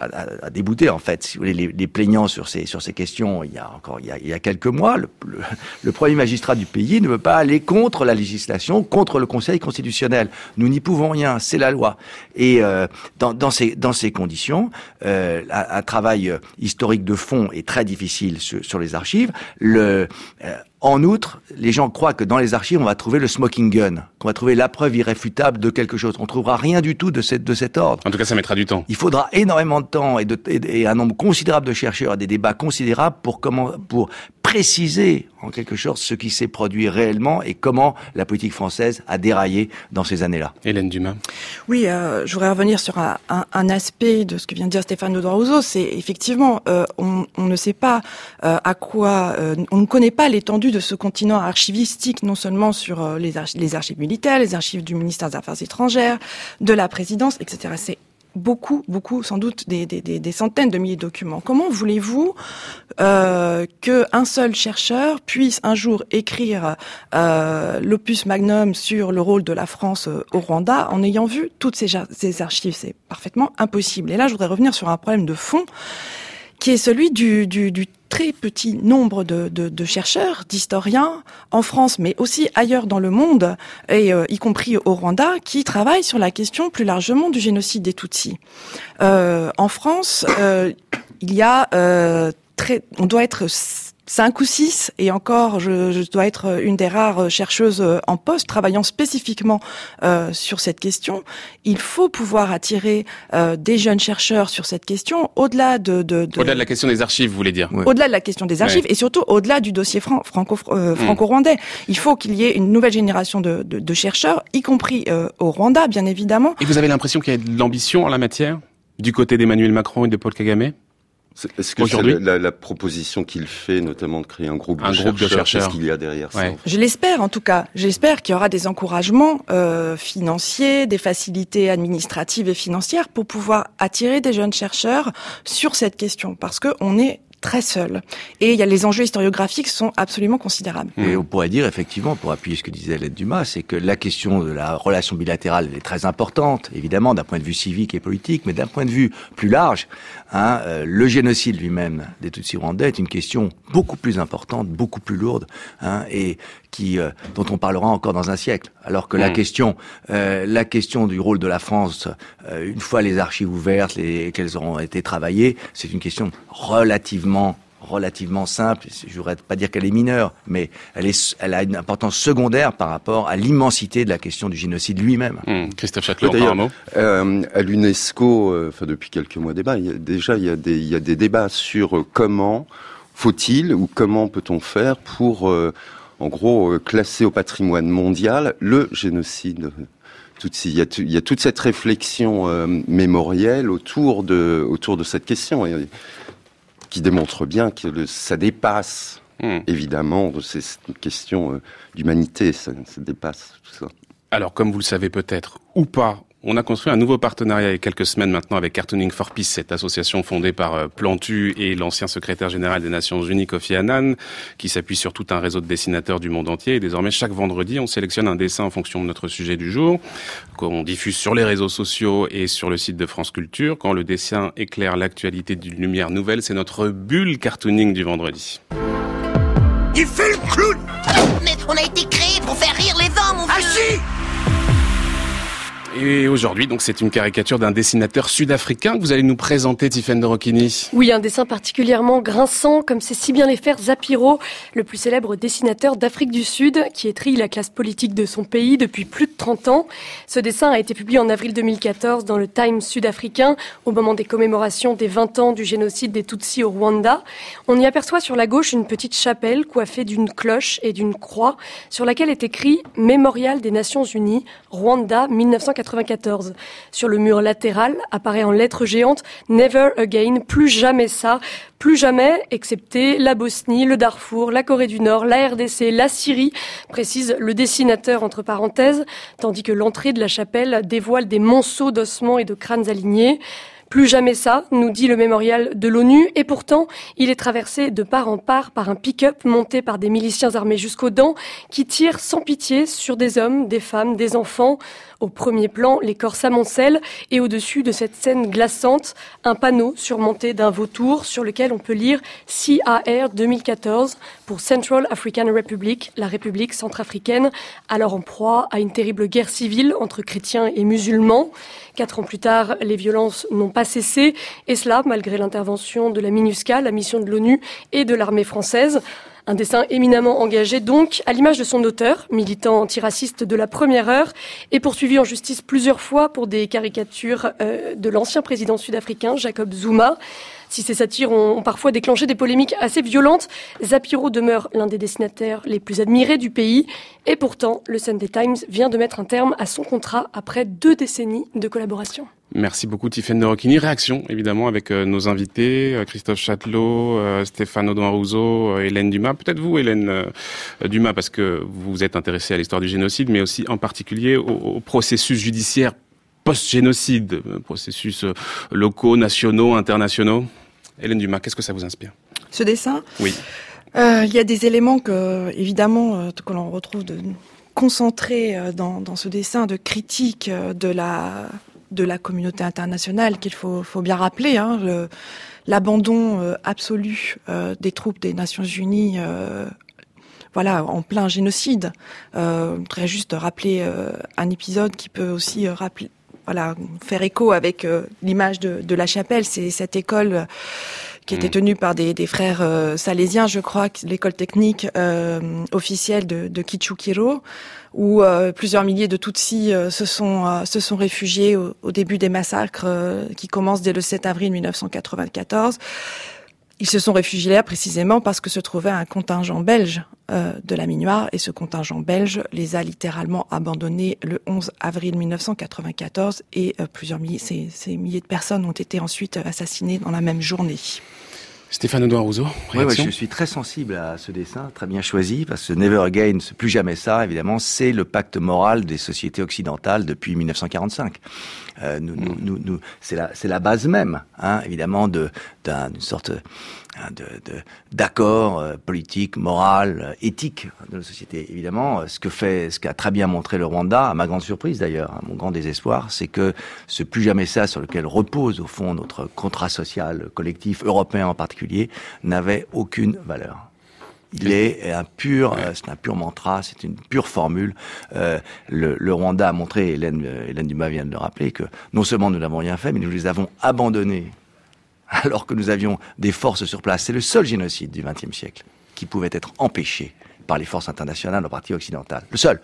a, débouté en fait, si les, plaignants sur ces sur ces questions. Il y a encore il y a, a quelques mois, le, premier magistrat du pays ne veut pas aller contre la législation, contre le Conseil constitutionnel. Nous n'y pouvons rien, c'est la loi. Et euh, dans, ces dans ces conditions, un, un, travail historique de fond est très difficile sur, les archives. Euh, en outre, les gens croient que dans les archives, on va trouver le smoking gun, qu'on va trouver la preuve irréfutable de quelque chose. On trouvera rien du tout de, cette, de cet ordre. En tout cas, ça mettra du temps. Il faudra énormément de temps et, de, et un nombre considérable de chercheurs et des débats considérables pour comment, pour préciser en quelque sorte ce qui s'est produit réellement et comment la politique française a déraillé dans ces années-là. Hélène Dumas. Oui, euh, je voudrais revenir sur un, un, un, aspect de ce que vient de dire Stéphane Audouin C'est effectivement, euh, on, on, ne sait pas euh, à quoi, euh, on ne connaît pas l'étendue de ce continent archivistique, non seulement sur euh, les, archives, militaires, les archives du ministère des Affaires étrangères, de la présidence, etc. C'est beaucoup, beaucoup, sans doute des, centaines de milliers de documents. Comment voulez-vous euh, qu'un seul chercheur puisse un jour écrire euh, l'opus magnum sur le rôle de la France au Rwanda en ayant vu toutes ces, ces archives? C'est parfaitement impossible. Et là, je voudrais revenir sur un problème de fond qui est celui du, du, du très petit nombre de, de, de chercheurs, d'historiens en France, mais aussi ailleurs dans le monde, et euh, y compris au Rwanda, qui travaillent sur la question plus largement du génocide des Tutsis. Euh, en France, euh, il y a euh, très, on doit être cinq ou six, et encore, je, je, dois être une des rares chercheuses en poste travaillant spécifiquement euh, sur cette question. Il faut pouvoir attirer euh, des jeunes chercheurs sur cette question, au-delà de, de, de... au-delà de la question des archives, vous voulez dire Au-delà de la question des archives, et surtout au-delà du dossier fran franco euh, hmm. franco-rwandais. Il faut qu'il y ait une nouvelle génération de, de, de chercheurs, y compris euh, au Rwanda, bien évidemment. Et vous avez l'impression qu'il y a de l'ambition en la matière du côté d'Emmanuel Macron et de Paul Kagame? Est-ce que c'est la, la, proposition qu'il fait, notamment de créer un groupe, un de, groupe chercheurs, de chercheurs Qu'est-ce qu'il y a derrière ça Je l'espère en tout cas. J'espère qu'il y aura des encouragements euh, financiers, des facilités administratives et financières pour pouvoir attirer des jeunes chercheurs sur cette question, parce que on est très seul. Et il y a les enjeux historiographiques sont absolument considérables. Et on pourrait dire effectivement, pour appuyer ce que disait Hélène Dumas, c'est que la question de la relation bilatérale est très importante, évidemment d'un point de vue civique et politique, mais d'un point de vue plus large, hein, euh, le génocide lui-même des Tutsis rwandais est une question beaucoup plus importante, beaucoup plus lourde, hein, et qui, euh, dont on parlera encore dans un siècle. Alors que la mm. question, euh, la question du rôle de la France, euh, une fois les archives ouvertes, et qu'elles auront été travaillées, c'est une question relativement relativement simple. Je voudrais pas dire qu'elle est mineure, mais elle, est, elle a une importance secondaire par rapport à l'immensité de la question du génocide lui-même. Mmh. Christophe Châtelot, euh, à l'UNESCO, euh, enfin depuis quelques mois débat, il y a, déjà il y a des, il y a des débats sur euh, comment faut-il ou comment peut-on faire pour, euh, en gros, classer au patrimoine mondial le génocide il, y a, il y a toute cette réflexion mémorielle autour de, autour de cette question qui démontre bien que ça dépasse, hmm. évidemment, c'est une question euh, d'humanité, ça, ça dépasse tout ça. Alors, comme vous le savez peut-être, ou pas, on a construit un nouveau partenariat il y a quelques semaines maintenant avec Cartooning for Peace, cette association fondée par euh, Plantu et l'ancien secrétaire général des Nations Unies, Kofi Annan, qui s'appuie sur tout un réseau de dessinateurs du monde entier. Et désormais, chaque vendredi, on sélectionne un dessin en fonction de notre sujet du jour, qu'on diffuse sur les réseaux sociaux et sur le site de France Culture. Quand le dessin éclaire l'actualité d'une lumière nouvelle, c'est notre bulle cartooning du vendredi. Il fait le clown Mais on a été créé pour faire rire les hommes, mon vieux ah, et aujourd'hui, donc, c'est une caricature d'un dessinateur sud-africain que vous allez nous présenter, Tiffaine de Rocchini. Oui, un dessin particulièrement grinçant, comme c'est si bien les faire Zapiro, le plus célèbre dessinateur d'Afrique du Sud, qui étrit la classe politique de son pays depuis plus de 30 ans. Ce dessin a été publié en avril 2014 dans le Times sud-africain, au moment des commémorations des 20 ans du génocide des Tutsis au Rwanda. On y aperçoit sur la gauche une petite chapelle coiffée d'une cloche et d'une croix, sur laquelle est écrit Mémorial des Nations Unies, Rwanda 1980. Sur le mur latéral apparaît en lettres géantes Never again, plus jamais ça, plus jamais, excepté la Bosnie, le Darfour, la Corée du Nord, la RDC, la Syrie, précise le dessinateur entre parenthèses, tandis que l'entrée de la chapelle dévoile des monceaux d'ossements et de crânes alignés. Plus jamais ça, nous dit le mémorial de l'ONU, et pourtant, il est traversé de part en part par un pick-up monté par des miliciens armés jusqu'aux dents qui tirent sans pitié sur des hommes, des femmes, des enfants. Au premier plan, les corps s'amoncellent et au-dessus de cette scène glaçante, un panneau surmonté d'un vautour sur lequel on peut lire CAR 2014 pour Central African Republic, la République centrafricaine, alors en proie à une terrible guerre civile entre chrétiens et musulmans. Quatre ans plus tard, les violences n'ont pas cessé, et cela malgré l'intervention de la MINUSCA, la mission de l'ONU, et de l'armée française. Un dessin éminemment engagé donc, à l'image de son auteur, militant antiraciste de la première heure, et poursuivi en justice plusieurs fois pour des caricatures euh, de l'ancien président sud-africain, Jacob Zuma. Si ces satires ont, parfois déclenché des polémiques assez violentes, Zapiro demeure l'un des dessinateurs les plus admirés du pays. Et pourtant, le Sunday Times vient de mettre un terme à son contrat après deux décennies de collaboration. Merci beaucoup Tiffaine de Rocchini. Réaction évidemment avec euh, nos invités, euh, Christophe Châtelot, euh, Stéphane Audouin Rousseau, Hélène Dumas. Peut-être vous Hélène Dumas parce que vous vous êtes intéressée à l'histoire du génocide, mais aussi en particulier au processus judiciaire post-génocide, processus locaux, nationaux, internationaux. Hélène Dumas, qu'est-ce que ça vous inspire? Ce dessin? Oui. Euh, il y a des éléments que, évidemment, que l'on retrouve de, concentrés dans, dans, ce dessin de critique de la de la communauté internationale qu'il faut, faut bien rappeler. Hein, l'abandon absolu des troupes des Nations Unies voilà, en plein génocide. Euh, très juste rappeler un épisode qui peut aussi rappeler, voilà, faire écho avec euh, l'image de, de, la chapelle. C'est cette école euh, qui était mm. tenue par des, des frères euh, salésiens, je crois, l'école technique officielle de, de Kichukiro, où plusieurs milliers de Tutsis se sont se sont réfugiés au, au début des massacres qui commencent dès le 7 avril 1994. Ils se sont réfugiés là précisément parce que se trouvait un contingent belge euh, de la Minoire et ce contingent belge les a littéralement abandonnés le 11 avril 1994 et euh, plusieurs milliers, ces, ces milliers de personnes ont été ensuite assassinées dans la même journée. Stéphane Audouin Rousseau, oui, je suis très sensible à ce dessin, très bien choisi, parce que Never Again, plus jamais ça, évidemment, c'est le pacte moral des sociétés occidentales depuis 1945. Euh, nous, nous, nous, nous c'est la, c'est la base même, hein, évidemment, de d'une sorte hein, de, d'accord euh, politique, moral, euh, éthique de la société. Évidemment, ce que fait, ce qu'a très bien montré le Rwanda, à ma grande surprise d'ailleurs, à mon grand désespoir, c'est que ce plus jamais ça sur lequel repose au fond notre contrat social collectif européen en particulier n'avait aucune valeur. Il est un pur, euh, c'est un pur mantra, c'est une pure formule. Euh, le, le, Rwanda a montré, Hélène, Hélène Dumas vient de le rappeler, que non seulement nous n'avons rien fait, mais nous les avons abandonnés alors que nous avions des forces sur place. C'est le seul génocide du XXe siècle qui pouvait être empêché par les forces internationales, en partie occidentales. Le seul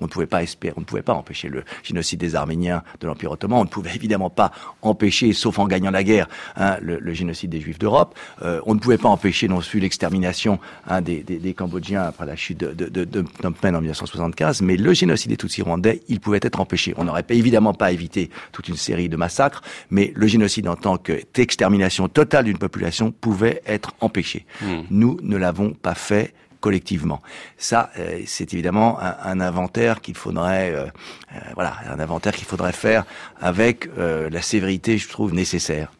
on ne pouvait pas espérer, on ne pouvait pas empêcher le génocide des Arméniens de l'Empire ottoman, on ne pouvait évidemment pas empêcher, sauf en gagnant la guerre, hein, le, génocide des Juifs d'Europe, euh, on ne pouvait pas empêcher non plus l'extermination hein, des, des, Cambodgiens après la chute de, de, de, Phnom Penh en 1975, mais le génocide des Tutsis rwandais, il pouvait être empêché. On n'aurait évidemment pas évité toute une série de massacres, mais le génocide en tant qu'extermination totale d'une population pouvait être empêché. Hmm. Nous ne l'avons pas fait collectivement. Ça, euh, c'est évidemment un, inventaire qu'il faudrait, euh, euh, voilà, un inventaire qu'il faudrait faire avec la sévérité, je trouve, nécessaire.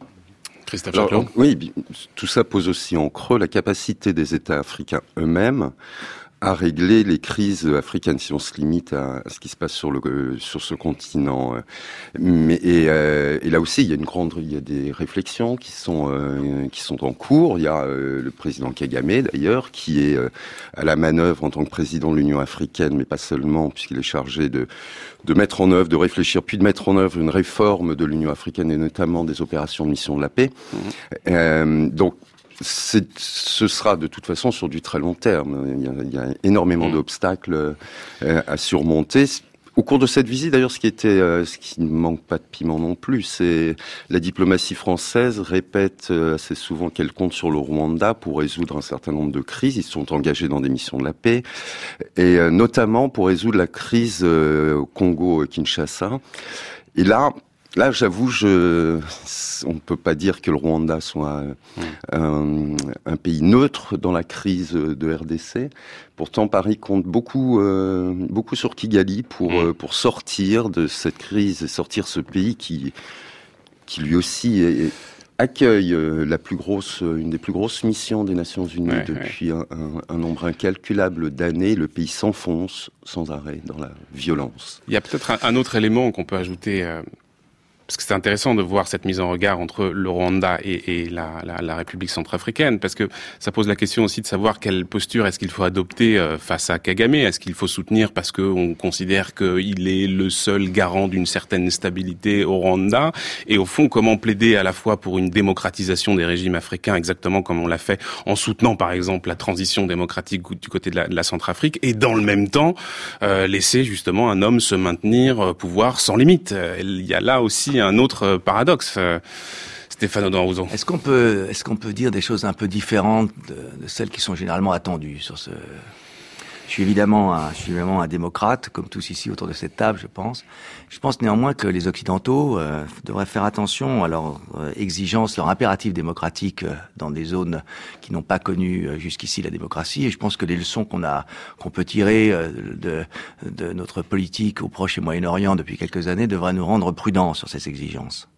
Christophe Alors, Oui, tout ça pose aussi en creux la capacité des États africains eux-mêmes à régler les crises africaines si on se limite à, ce qui se passe sur le sur ce continent. Mais et, euh, et, là aussi, il y a une grande, il y a des réflexions qui sont euh, qui sont en cours. Il y a euh, le président Kagame d'ailleurs qui est à la manœuvre en tant que président de l'Union africaine, mais pas seulement puisqu'il est chargé de de mettre en œuvre, de réfléchir, puis de mettre en œuvre une réforme de l'Union africaine et notamment des opérations de mission de la paix. Mmh. donc ce sera de toute façon sur du très long terme. Il y a, énormément mm. d'obstacles euh, à surmonter. Au cours de cette visite, d'ailleurs, ce qui était, euh, ce qui ne manque pas de piment non plus, c'est la diplomatie française répète euh, assez souvent qu'elle compte sur le Rwanda pour résoudre un certain nombre de crises. Ils sont engagés dans des missions de la paix, et notamment pour résoudre la crise au Congo-Kinshasa. Et là, Là, j'avoue, je, on ne peut pas dire que le Rwanda soit un, un, pays neutre dans la crise de RDC. Pourtant, Paris compte beaucoup, euh, beaucoup sur Kigali pour mm. euh, pour sortir de cette crise et sortir ce pays qui, qui lui aussi accueille euh, la plus grosse, une des plus grosses missions des Nations Unies depuis Un, un, nombre incalculable d'années. Le pays s'enfonce sans arrêt dans la violence. Il y a peut-être un, autre élément qu'on peut ajouter parce que c'est intéressant de voir cette mise en regard entre le Rwanda et, et la, la, la, République centrafricaine, parce que ça pose la question aussi de savoir quelle posture est-ce qu'il faut adopter euh, face à Kagame. Est-ce qu'il faut soutenir parce qu'on considère qu'il est le seul garant d'une certaine stabilité au Rwanda? Et au fond, comment plaider à la fois pour une démocratisation des régimes africains, exactement comme on l'a fait en soutenant par exemple la transition démocratique du côté de la, de la Centrafrique, et dans le même temps euh, laisser justement un homme se maintenir euh, pouvoir sans limite. Il y a là aussi un autre euh, paradoxe. Euh, Stéphane Audin Est-ce qu'on peut, est-ce qu'on peut dire des choses un peu différentes de, celles qui sont généralement attendues sur ce je suis évidemment un, je suis évidemment un démocrate, comme tous ici autour de cette table, je pense. Je pense néanmoins que les Occidentaux euh, devraient faire attention à leurs exigences, leurs impératifs démocratiques dans des zones qui n'ont pas connu jusqu'ici la démocratie. Et je pense que les leçons qu'on a, qu'on peut tirer de, de notre politique au Proche et Moyen-Orient depuis quelques années devraient nous rendre prudents sur ces exigences.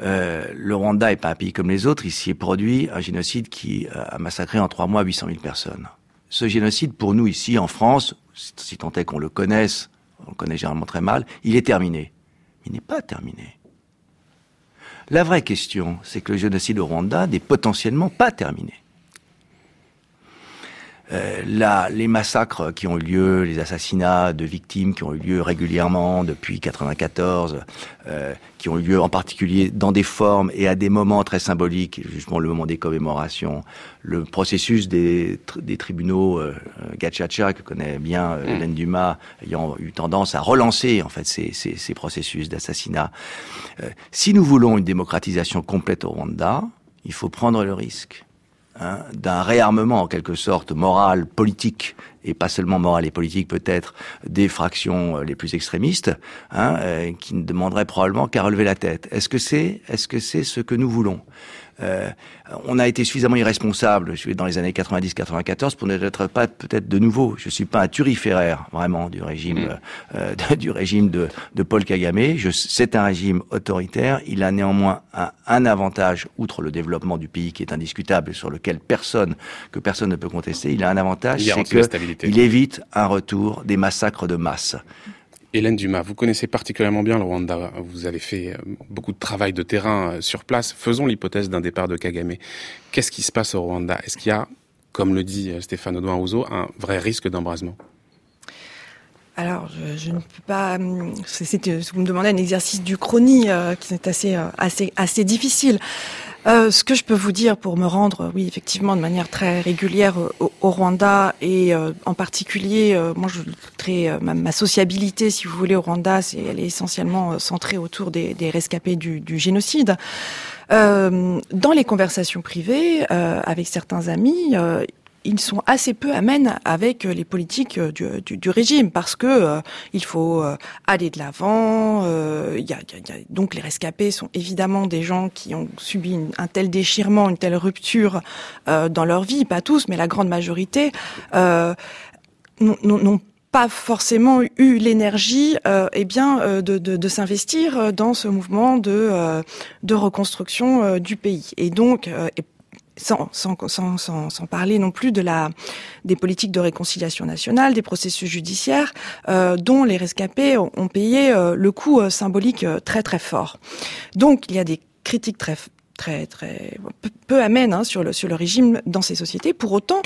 Euh, le Rwanda est pas un pays comme les autres. Ici est produit un génocide qui a massacré en trois mois 800 000 personnes ce génocide, pour nous ici en France, si tant est qu'on le connaisse, on le connaît généralement très mal, il est terminé. Il n'est pas terminé. La vraie question, c'est que le génocide au Rwanda n'est potentiellement pas terminé. Euh, là, les massacres qui ont eu lieu, les assassinats de victimes qui ont eu lieu régulièrement depuis 94, euh, qui ont eu lieu en particulier dans des formes et à des moments très symboliques, justement le moment des commémorations, le processus des, des tribunaux euh, Gachacha, que connaît bien euh, mm. Hélène Dumas, ayant eu tendance à relancer en fait ces, ces, ces processus d'assassinat. Euh, si nous voulons une démocratisation complète au Rwanda, il faut prendre le risque Hein, d'un réarmement en quelque sorte moral, politique, et pas seulement moral et politique peut-être, des fractions euh, les plus extrémistes, hein, euh, qui ne demanderaient probablement qu'à relever la tête. Est-ce que c'est, est-ce que c'est ce que nous voulons? Euh, on a été suffisamment irresponsable dans les années 90-94 pour n'être pas peut-être de nouveau. Je suis pas un turiféraire vraiment du régime mm. euh, du régime de, de Paul Kagame. C'est un régime autoritaire. Il a néanmoins un, un, avantage outre le développement du pays qui est indiscutable sur lequel personne que personne ne peut contester. Il a un avantage, c'est qu'il évite un retour des massacres de masse. Hélène Dumas, vous connaissez particulièrement bien le Rwanda. Vous avez fait euh, beaucoup de travail de terrain euh, sur place. Faisons l'hypothèse d'un départ de Kagame. Qu'est-ce qui se passe au Rwanda? Est-ce qu'il y a, comme le dit euh, Stéphane Audouin Rousseau, un vrai risque d'embrasement? Alors, je, ne peux pas. C'est, vous me demandez un exercice du chronie qui est assez difficile. Euh, ce que je peux vous dire pour me rendre, oui, effectivement, de manière très régulière au, Rwanda et euh, en particulier, euh, moi, je très ma, sociabilité, si vous voulez, au Rwanda, c'est elle est essentiellement centrée autour des, des rescapés du, du génocide. dans les conversations privées avec certains amis, ils sont assez peu amènes avec euh, les politiques euh, du, du, régime parce que euh, il faut aller de l'avant. Donc les rescapés sont évidemment des gens qui ont subi un tel déchirement, une telle rupture dans leur vie, pas tous, mais la grande majorité n'ont pas forcément eu l'énergie euh, eh bien de, s'investir dans ce mouvement de, de reconstruction du pays et donc sans, sans, sans, sans, parler non plus de la, des politiques de réconciliation nationale, des processus judiciaires, euh, dont les rescapés ont, payé euh, le coût euh, symbolique euh, très très fort. Donc il y a des critiques très très très peu, amènes hein, sur le sur le régime dans ces sociétés. Pour autant,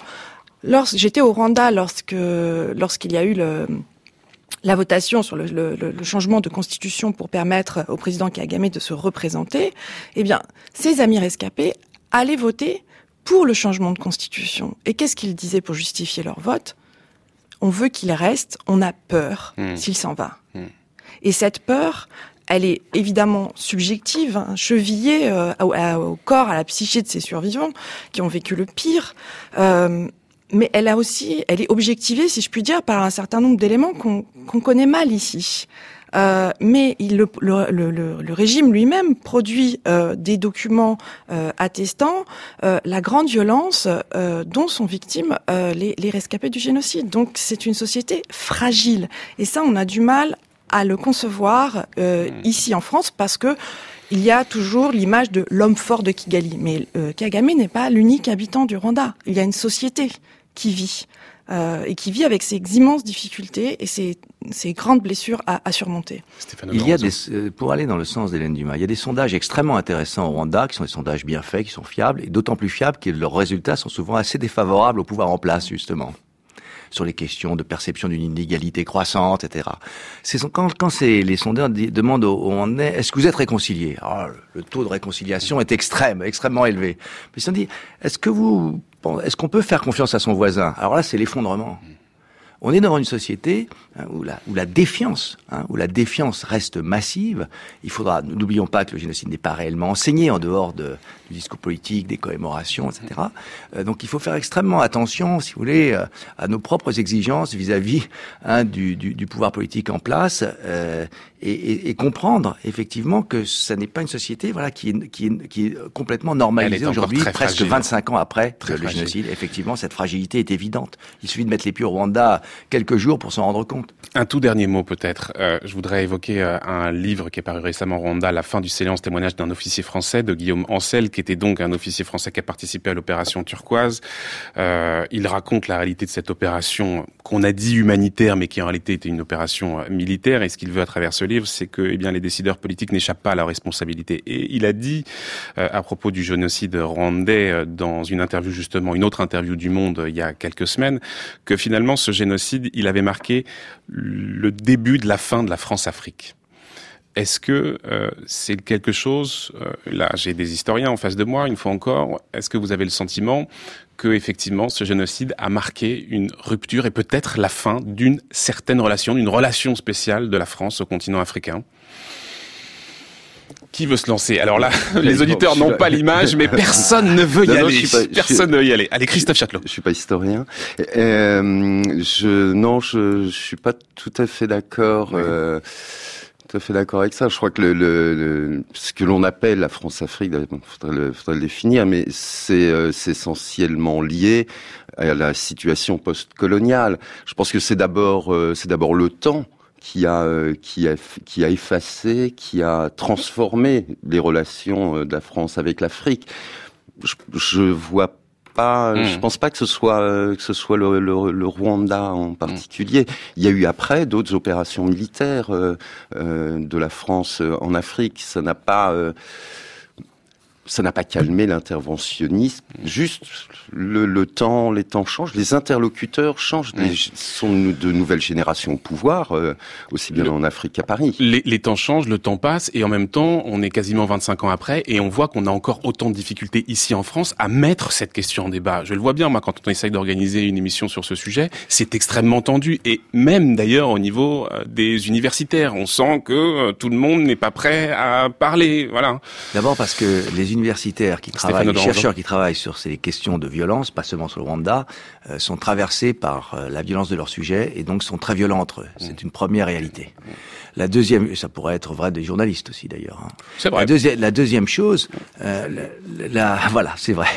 lorsque j'étais au Rwanda lorsque lorsqu'il y a eu le la votation sur le, le, le, changement de constitution pour permettre au président Kagame de se représenter, eh bien, ses amis rescapés aller voter pour le changement de constitution. Et qu'est-ce qu'ils disaient pour justifier leur vote? On veut qu'il reste, on a peur hmm. s'il s'en va. Hmm. Et cette peur, elle est évidemment subjective, hein, chevillée euh, au, corps, à la psyché de ces survivants qui ont vécu le pire. Euh, mais elle a aussi, elle est objectivée, si je puis dire, par un certain nombre d'éléments qu'on connaît mal ici. Euh, mais il, le, le, le, le, régime lui-même produit euh, des documents euh, attestant euh, la grande violence euh, dont sont victimes les, les, rescapés du génocide. Donc c'est une société fragile. Et ça, on a du mal à le concevoir hmm. ici en France parce que il y a toujours l'image de l'homme fort de Kigali. Mais Kagame n'est pas l'unique habitant du Rwanda. Il y a une société qui vit. Euh, et qui vit avec ces immenses difficultés et ces, ces grandes blessures à, à surmonter. Il y a des, euh, pour aller dans le sens d'Hélène Dumas, il y a des sondages extrêmement intéressants au Rwanda, qui sont des sondages bien faits, qui sont fiables, et d'autant plus fiables que leurs résultats sont souvent assez défavorables au pouvoir en place, justement sur les questions de perception d'une inégalité croissante, etc. C'est quand, quand c'est les sondeurs demandent où on est, est-ce que vous êtes réconciliés? Le taux de réconciliation est extrême, extrêmement élevé. Mais ils se dit, est-ce que vous est-ce qu'on peut faire confiance à son voisin? Alors là, c'est l'effondrement. On est dans une société hein, où, la, défiance, hein, où la défiance reste massive. Il faudra, n'oublions pas que le génocide n'est pas réellement enseigné en dehors de, du discours politique, des commémorations, etc. Euh, donc il faut faire extrêmement attention, si vous voulez, euh, à nos propres exigences vis-à-vis hein, du, pouvoir politique en place euh, et, et, et, comprendre effectivement que ça n'est pas une société voilà qui est, qui est, qui est complètement normalisée aujourd'hui, presque 25 ans après le génocide. Effectivement, cette fragilité est évidente. Il suffit de mettre les pieds au Rwanda quelques jours pour s'en rendre compte. Un tout dernier mot peut-être. Euh, je voudrais évoquer euh, un livre qui est paru récemment au Rwanda, La fin du silence, témoignage d'un officier français de Guillaume Ancel, qui était donc un officier français qui a participé à l'opération turquoise. Euh, il raconte la réalité de cette opération qu'on a dit humanitaire, mais qui en réalité était une opération militaire. Et ce qu'il veut à travers ce c'est que eh bien, les décideurs politiques n'échappent pas à leur responsabilité. Et il a dit, euh, à propos du génocide rwandais, dans une interview justement, une autre interview du Monde il y a quelques semaines, que finalement ce génocide il avait marqué le début de la fin de la France-Afrique. Est-ce que euh, c'est quelque chose, euh, là j'ai des historiens en face de moi, une fois encore, est-ce que vous avez le sentiment que effectivement ce génocide a marqué une rupture et peut-être la fin d'une certaine relation, d'une relation spéciale de la France au continent africain? Qui veut se lancer? Alors là, les auditeurs n'ont pas l'image, mais personne ne veut y aller. personne ne veut y aller. Allez, Christophe Châtelot. Je suis pas historien. Euh, je non, je, je suis pas tout à fait d'accord. Euh, tout à fait d'accord avec ça. Je crois que ce que l'on appelle la France-Afrique, il faudrait le, définir, mais c'est euh, essentiellement lié à la situation post-coloniale. Je pense que c'est d'abord euh, c'est le temps qui a, euh, qui a, effacé, qui a transformé les relations de la France avec l'Afrique. Je, je vois pas, je hmm. pense pas que ce soit euh, que ce soit le, le, le Rwanda en particulier. Il y a eu après d'autres opérations militaires euh, de la France en Afrique. Ça n'a pas ça n'a pas calmé l'interventionnisme. Juste le, le, temps, les temps changent, les interlocuteurs changent. Les, sont de nouvelles générations au pouvoir, euh, aussi bien en Afrique qu'à Paris. Les, les, temps changent, le temps passe, et en même temps, on est quasiment 25 ans après, et on voit qu'on a encore autant de difficultés ici en France à mettre cette question en débat. Je le vois bien, moi, quand on essaye d'organiser une émission sur ce sujet, c'est extrêmement tendu, et même d'ailleurs au niveau euh, des universitaires, on sent que euh, tout le monde n'est pas prêt à parler. Voilà. D'abord parce que les universitaires qui travaillent, les chercheurs qui travaillent sur ces questions de violence, pas seulement sur le Rwanda, euh, sont traversés par euh, la violence de leur sujet et donc sont très violents entre eux. C'est mmh. une première réalité. La deuxième, ça pourrait être vrai des journalistes aussi d'ailleurs. Hein. C'est vrai. La, deuxième, la deuxième chose, euh, la, la, voilà, c'est vrai.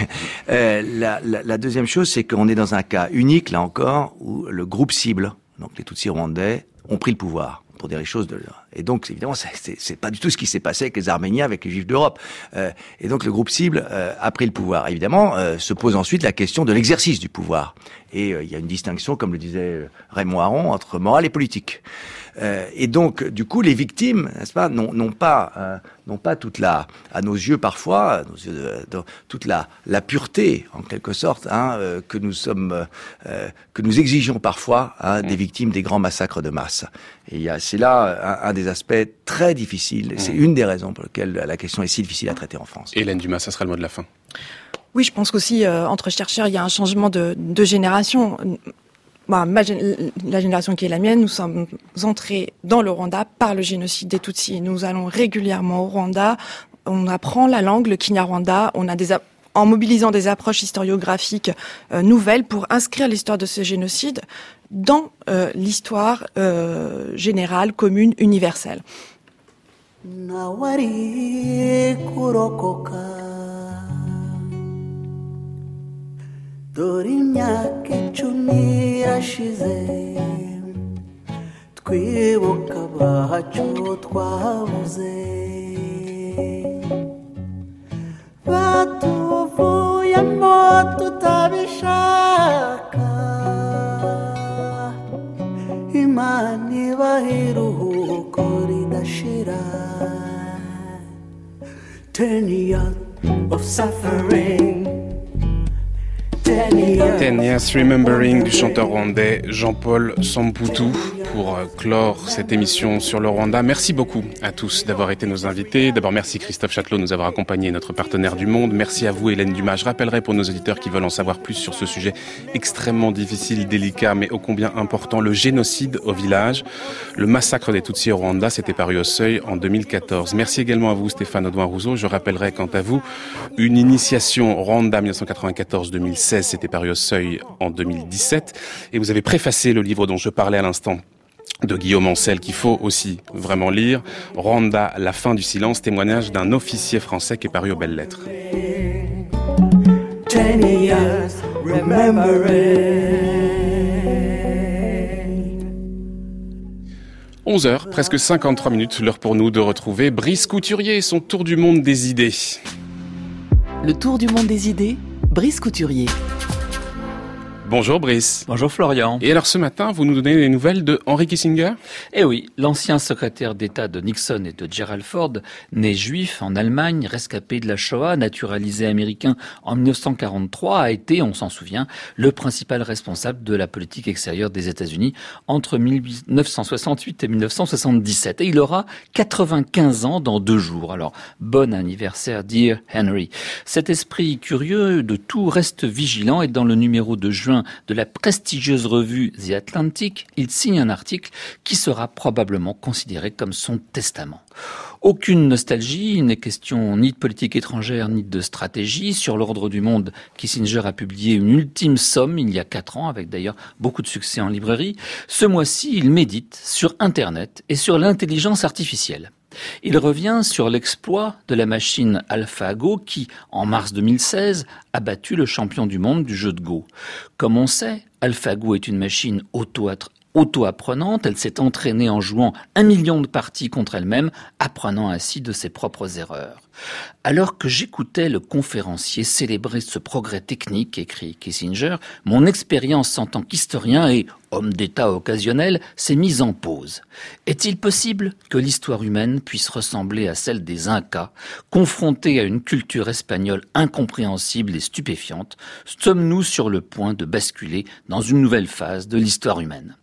Euh, la, la, deuxième chose, c'est qu'on est dans un cas unique là encore où le groupe cible, donc les Tutsis rwandais, ont pris le pouvoir pour choses et donc évidemment c'est pas du tout ce qui s'est passé avec les Arméniens avec les Juifs d'Europe. Euh, et donc le groupe cible euh, a pris le pouvoir. Évidemment euh, se pose ensuite la question de l'exercice du pouvoir. Et il y a une distinction comme le disait Raymond Aron entre morale et politique euh, et donc, du coup, les victimes, n'est-ce pas, n'ont pas, euh, n'ont pas toute la, à nos yeux parfois, nos yeux de, toute la, la pureté, en quelque sorte, hein, euh, que nous sommes, que nous exigeons parfois hein, des mm. victimes des grands massacres de masse. Et c'est là un, un, des aspects très difficiles. C'est mm. une des raisons pour lesquelles la question est si difficile à traiter en France. Hélène Dumas, ça sera le mot de la fin. Oui, je pense qu'aussi, euh, entre chercheurs, il y a un changement de, de génération bah, ma, la génération qui est la mienne, nous sommes entrés dans le Rwanda par le génocide des Tutsis. Nous allons régulièrement au Rwanda, on apprend la langue, le Kinyarwanda, on a des en mobilisant des approches historiographiques euh, nouvelles pour inscrire l'histoire de ce génocide dans euh, l'histoire euh, générale, commune, universelle. Dore imyaka icumi irashize. Twibuka abacu twabuze. Batuvuyemo tutabishaka. Imana ibaha iruhuko ridashira. Ten years of suffering. Years Remembering du chanteur rwandais Jean-Paul Samputu pour euh, clore cette émission sur le Rwanda. Merci beaucoup à tous d'avoir été nos invités. D'abord, merci Christophe Châtelot de nous avoir accompagnés, notre partenaire du monde. Merci à vous, Hélène Dumas. Je rappellerai pour nos auditeurs qui veulent en savoir plus sur ce sujet extrêmement difficile, délicat, mais ô combien important, le génocide au village. Le massacre des Tutsis au Rwanda, c'était paru au seuil en 2014. Merci également à vous, Stéphane Audouin-Rousseau. Je rappellerai quant à vous une initiation Rwanda 1994-2016, c'était paru au seuil en 2017. Et vous avez préfacé le livre dont je parlais à l'instant de Guillaume Ancel qu'il faut aussi vraiment lire. Rwanda, la fin du silence, témoignage d'un officier français qui est paru aux belles lettres. 11 heures, presque 53 minutes, l'heure pour nous de retrouver Brice Couturier et son tour du monde des idées. Le tour du monde des idées, Brice Couturier. Bonjour Brice. Bonjour Florian. Et alors ce matin, vous nous donnez les nouvelles de Henry Kissinger? Eh oui, l'ancien secrétaire d'État de Nixon et de Gerald Ford, né juif en Allemagne, rescapé de la Shoah, naturalisé américain en 1943, a été, on s'en souvient, le principal responsable de la politique extérieure des États-Unis entre 1968 et 1977. Et il aura 95 ans dans deux jours. Alors, bon anniversaire, dear Henry. Cet esprit curieux de tout reste vigilant et dans le numéro de juin de la prestigieuse revue The Atlantic, il signe un article qui sera probablement considéré comme son testament. Aucune nostalgie, il n'est question ni de politique étrangère ni de stratégie. Sur l'ordre du monde, Kissinger a publié une ultime somme il y a quatre ans, avec d'ailleurs beaucoup de succès en librairie. Ce mois-ci, il médite sur Internet et sur l'intelligence artificielle. Il revient sur l'exploit de la machine AlphaGo qui, en mars 2016, a battu le champion du monde du jeu de Go. Comme on sait, AlphaGo est une machine auto auto-apprenante, elle s'est entraînée en jouant un million de parties contre elle-même, apprenant ainsi de ses propres erreurs. Alors que j'écoutais le conférencier célébrer ce progrès technique, écrit Kissinger, mon expérience en tant qu'historien et homme d'État occasionnel s'est mise en pause. Est-il possible que l'histoire humaine puisse ressembler à celle des Incas, confrontée à une culture espagnole incompréhensible et stupéfiante? Sommes-nous sur le point de basculer dans une nouvelle phase de l'histoire humaine?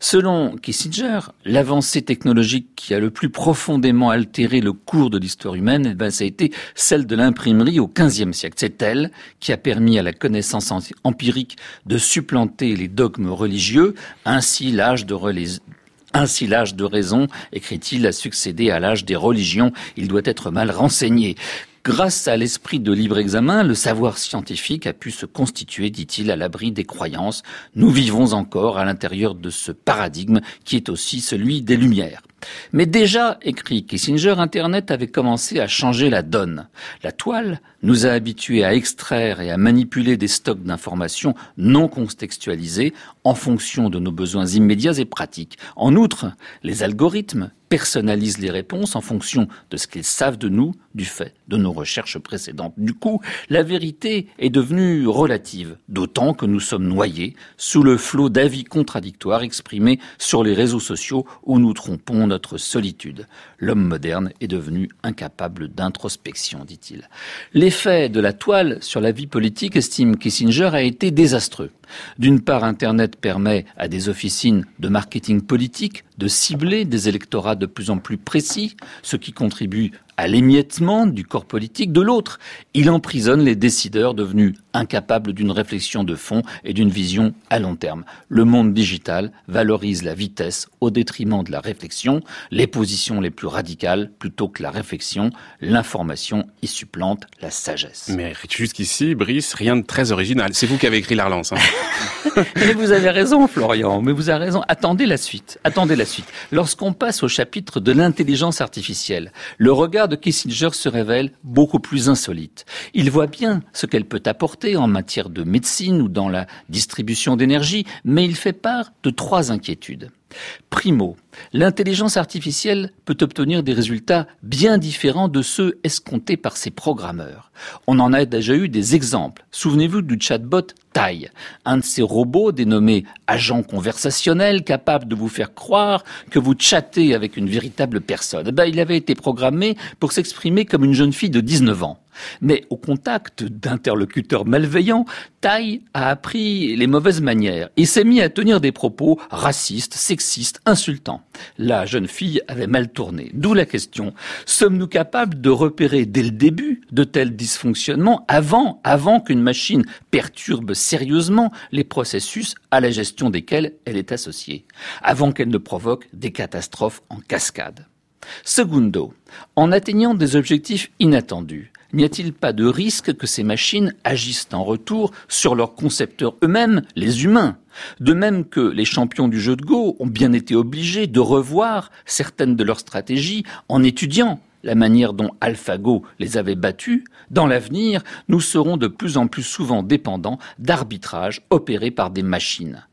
Selon Kissinger, l'avancée technologique qui a le plus profondément altéré le cours de l'histoire humaine, eh ben, ça a été celle de l'imprimerie au XVe siècle. C'est elle qui a permis à la connaissance empirique de supplanter les dogmes religieux. Ainsi, l'âge de ainsi l'âge de raison, écrit-il, a succédé à l'âge des religions. Il doit être mal renseigné. Grâce à l'esprit de libre examen, le savoir scientifique a pu se constituer, dit-il, à l'abri des croyances. Nous vivons encore à l'intérieur de ce paradigme qui est aussi celui des Lumières. Mais déjà, écrit Kissinger, Internet avait commencé à changer la donne. La toile nous a habitués à extraire et à manipuler des stocks d'informations non contextualisées en fonction de nos besoins immédiats et pratiques. En outre, les algorithmes personnalisent les réponses en fonction de ce qu'ils savent de nous du fait de nos recherches précédentes. Du coup, la vérité est devenue relative, d'autant que nous sommes noyés sous le flot d'avis contradictoires exprimés sur les réseaux sociaux où nous trompons notre solitude. L'homme moderne est devenu incapable d'introspection, dit-il. L'effet de la toile sur la vie politique, estime Kissinger, a été désastreux. D'une part, Internet permet à des officines de marketing politique de cibler des électorats de plus en plus précis, ce qui contribue à l'émiettement du corps politique. De l'autre, il emprisonne les décideurs devenus incapables d'une réflexion de fond et d'une vision à long terme. Le monde digital valorise la vitesse au détriment de la réflexion, les positions les plus radicales plutôt que la réflexion, l'information y supplante la sagesse. Mais jusqu'ici, Brice, rien de très original. C'est vous qui avez écrit la relance. Hein. mais vous avez raison, Florian. Mais vous avez raison. Attendez la suite. Attendez la suite. Lorsqu'on passe au chapitre de l'intelligence artificielle, le regard de Kissinger se révèle beaucoup plus insolite. Il voit bien ce qu'elle peut apporter en matière de médecine ou dans la distribution d'énergie, mais il fait part de trois inquiétudes. Primo, l'intelligence artificielle peut obtenir des résultats bien différents de ceux escomptés par ses programmeurs. On en a déjà eu des exemples. Souvenez-vous du chatbot Tai, un de ces robots dénommé agent conversationnel capable de vous faire croire que vous chattez avec une véritable personne. Eh ben, il avait été programmé pour s'exprimer comme une jeune fille de 19 ans. Mais au contact d'interlocuteurs malveillants, Tai a appris les mauvaises manières et s'est mis à tenir des propos racistes, sexistes, insultants. La jeune fille avait mal tourné. D'où la question, sommes-nous capables de repérer dès le début de tels dysfonctionnements avant, avant qu'une machine perturbe sérieusement les processus à la gestion desquels elle est associée, avant qu'elle ne provoque des catastrophes en cascade? Segundo, en atteignant des objectifs inattendus, n'y a-t-il pas de risque que ces machines agissent en retour sur leurs concepteurs eux-mêmes, les humains? De même que les champions du jeu de Go ont bien été obligés de revoir certaines de leurs stratégies en étudiant la manière dont AlphaGo les avait battus, dans l'avenir, nous serons de plus en plus souvent dépendants d'arbitrages opérés par des machines.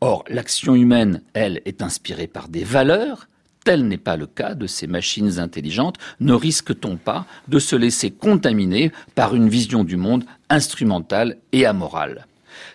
Or, l'action humaine, elle, est inspirée par des valeurs, tel n'est pas le cas de ces machines intelligentes, ne risque-t-on pas de se laisser contaminer par une vision du monde instrumentale et amorale?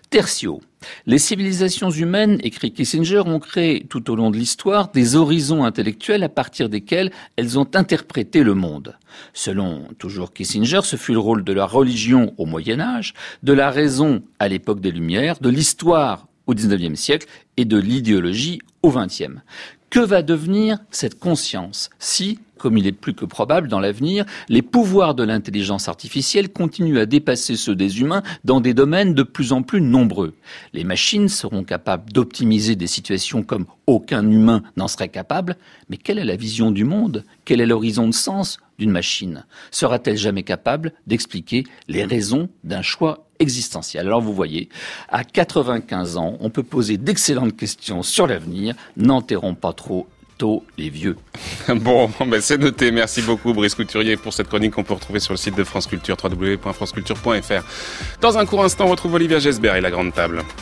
Tertio. Les civilisations humaines, écrit Kissinger, ont créé tout au long de l'histoire des horizons intellectuels à partir desquels elles ont interprété le monde. Selon toujours Kissinger, ce fut le rôle de la religion au Moyen Âge, de la raison à l'époque des Lumières, de l'histoire au XIXe siècle et de l'idéologie au XXe. Que va devenir cette conscience si, comme il est plus que probable dans l'avenir, les pouvoirs de l'intelligence artificielle continuent à dépasser ceux des humains dans des domaines de plus en plus nombreux? Les machines seront capables d'optimiser des situations comme aucun humain n'en serait capable, mais quelle est la vision du monde? Quel est l'horizon de sens d'une machine? Sera-t-elle jamais capable d'expliquer les raisons d'un choix existentielle. Alors vous voyez, à 95 ans, on peut poser d'excellentes questions sur l'avenir. N'enterrons pas trop tôt les vieux. Bon, ben c'est noté. Merci beaucoup Brice Couturier pour cette chronique qu'on peut retrouver sur le site de France Culture, www.franceculture.fr. Dans un court instant, on retrouve Olivia Gesbert et la grande table.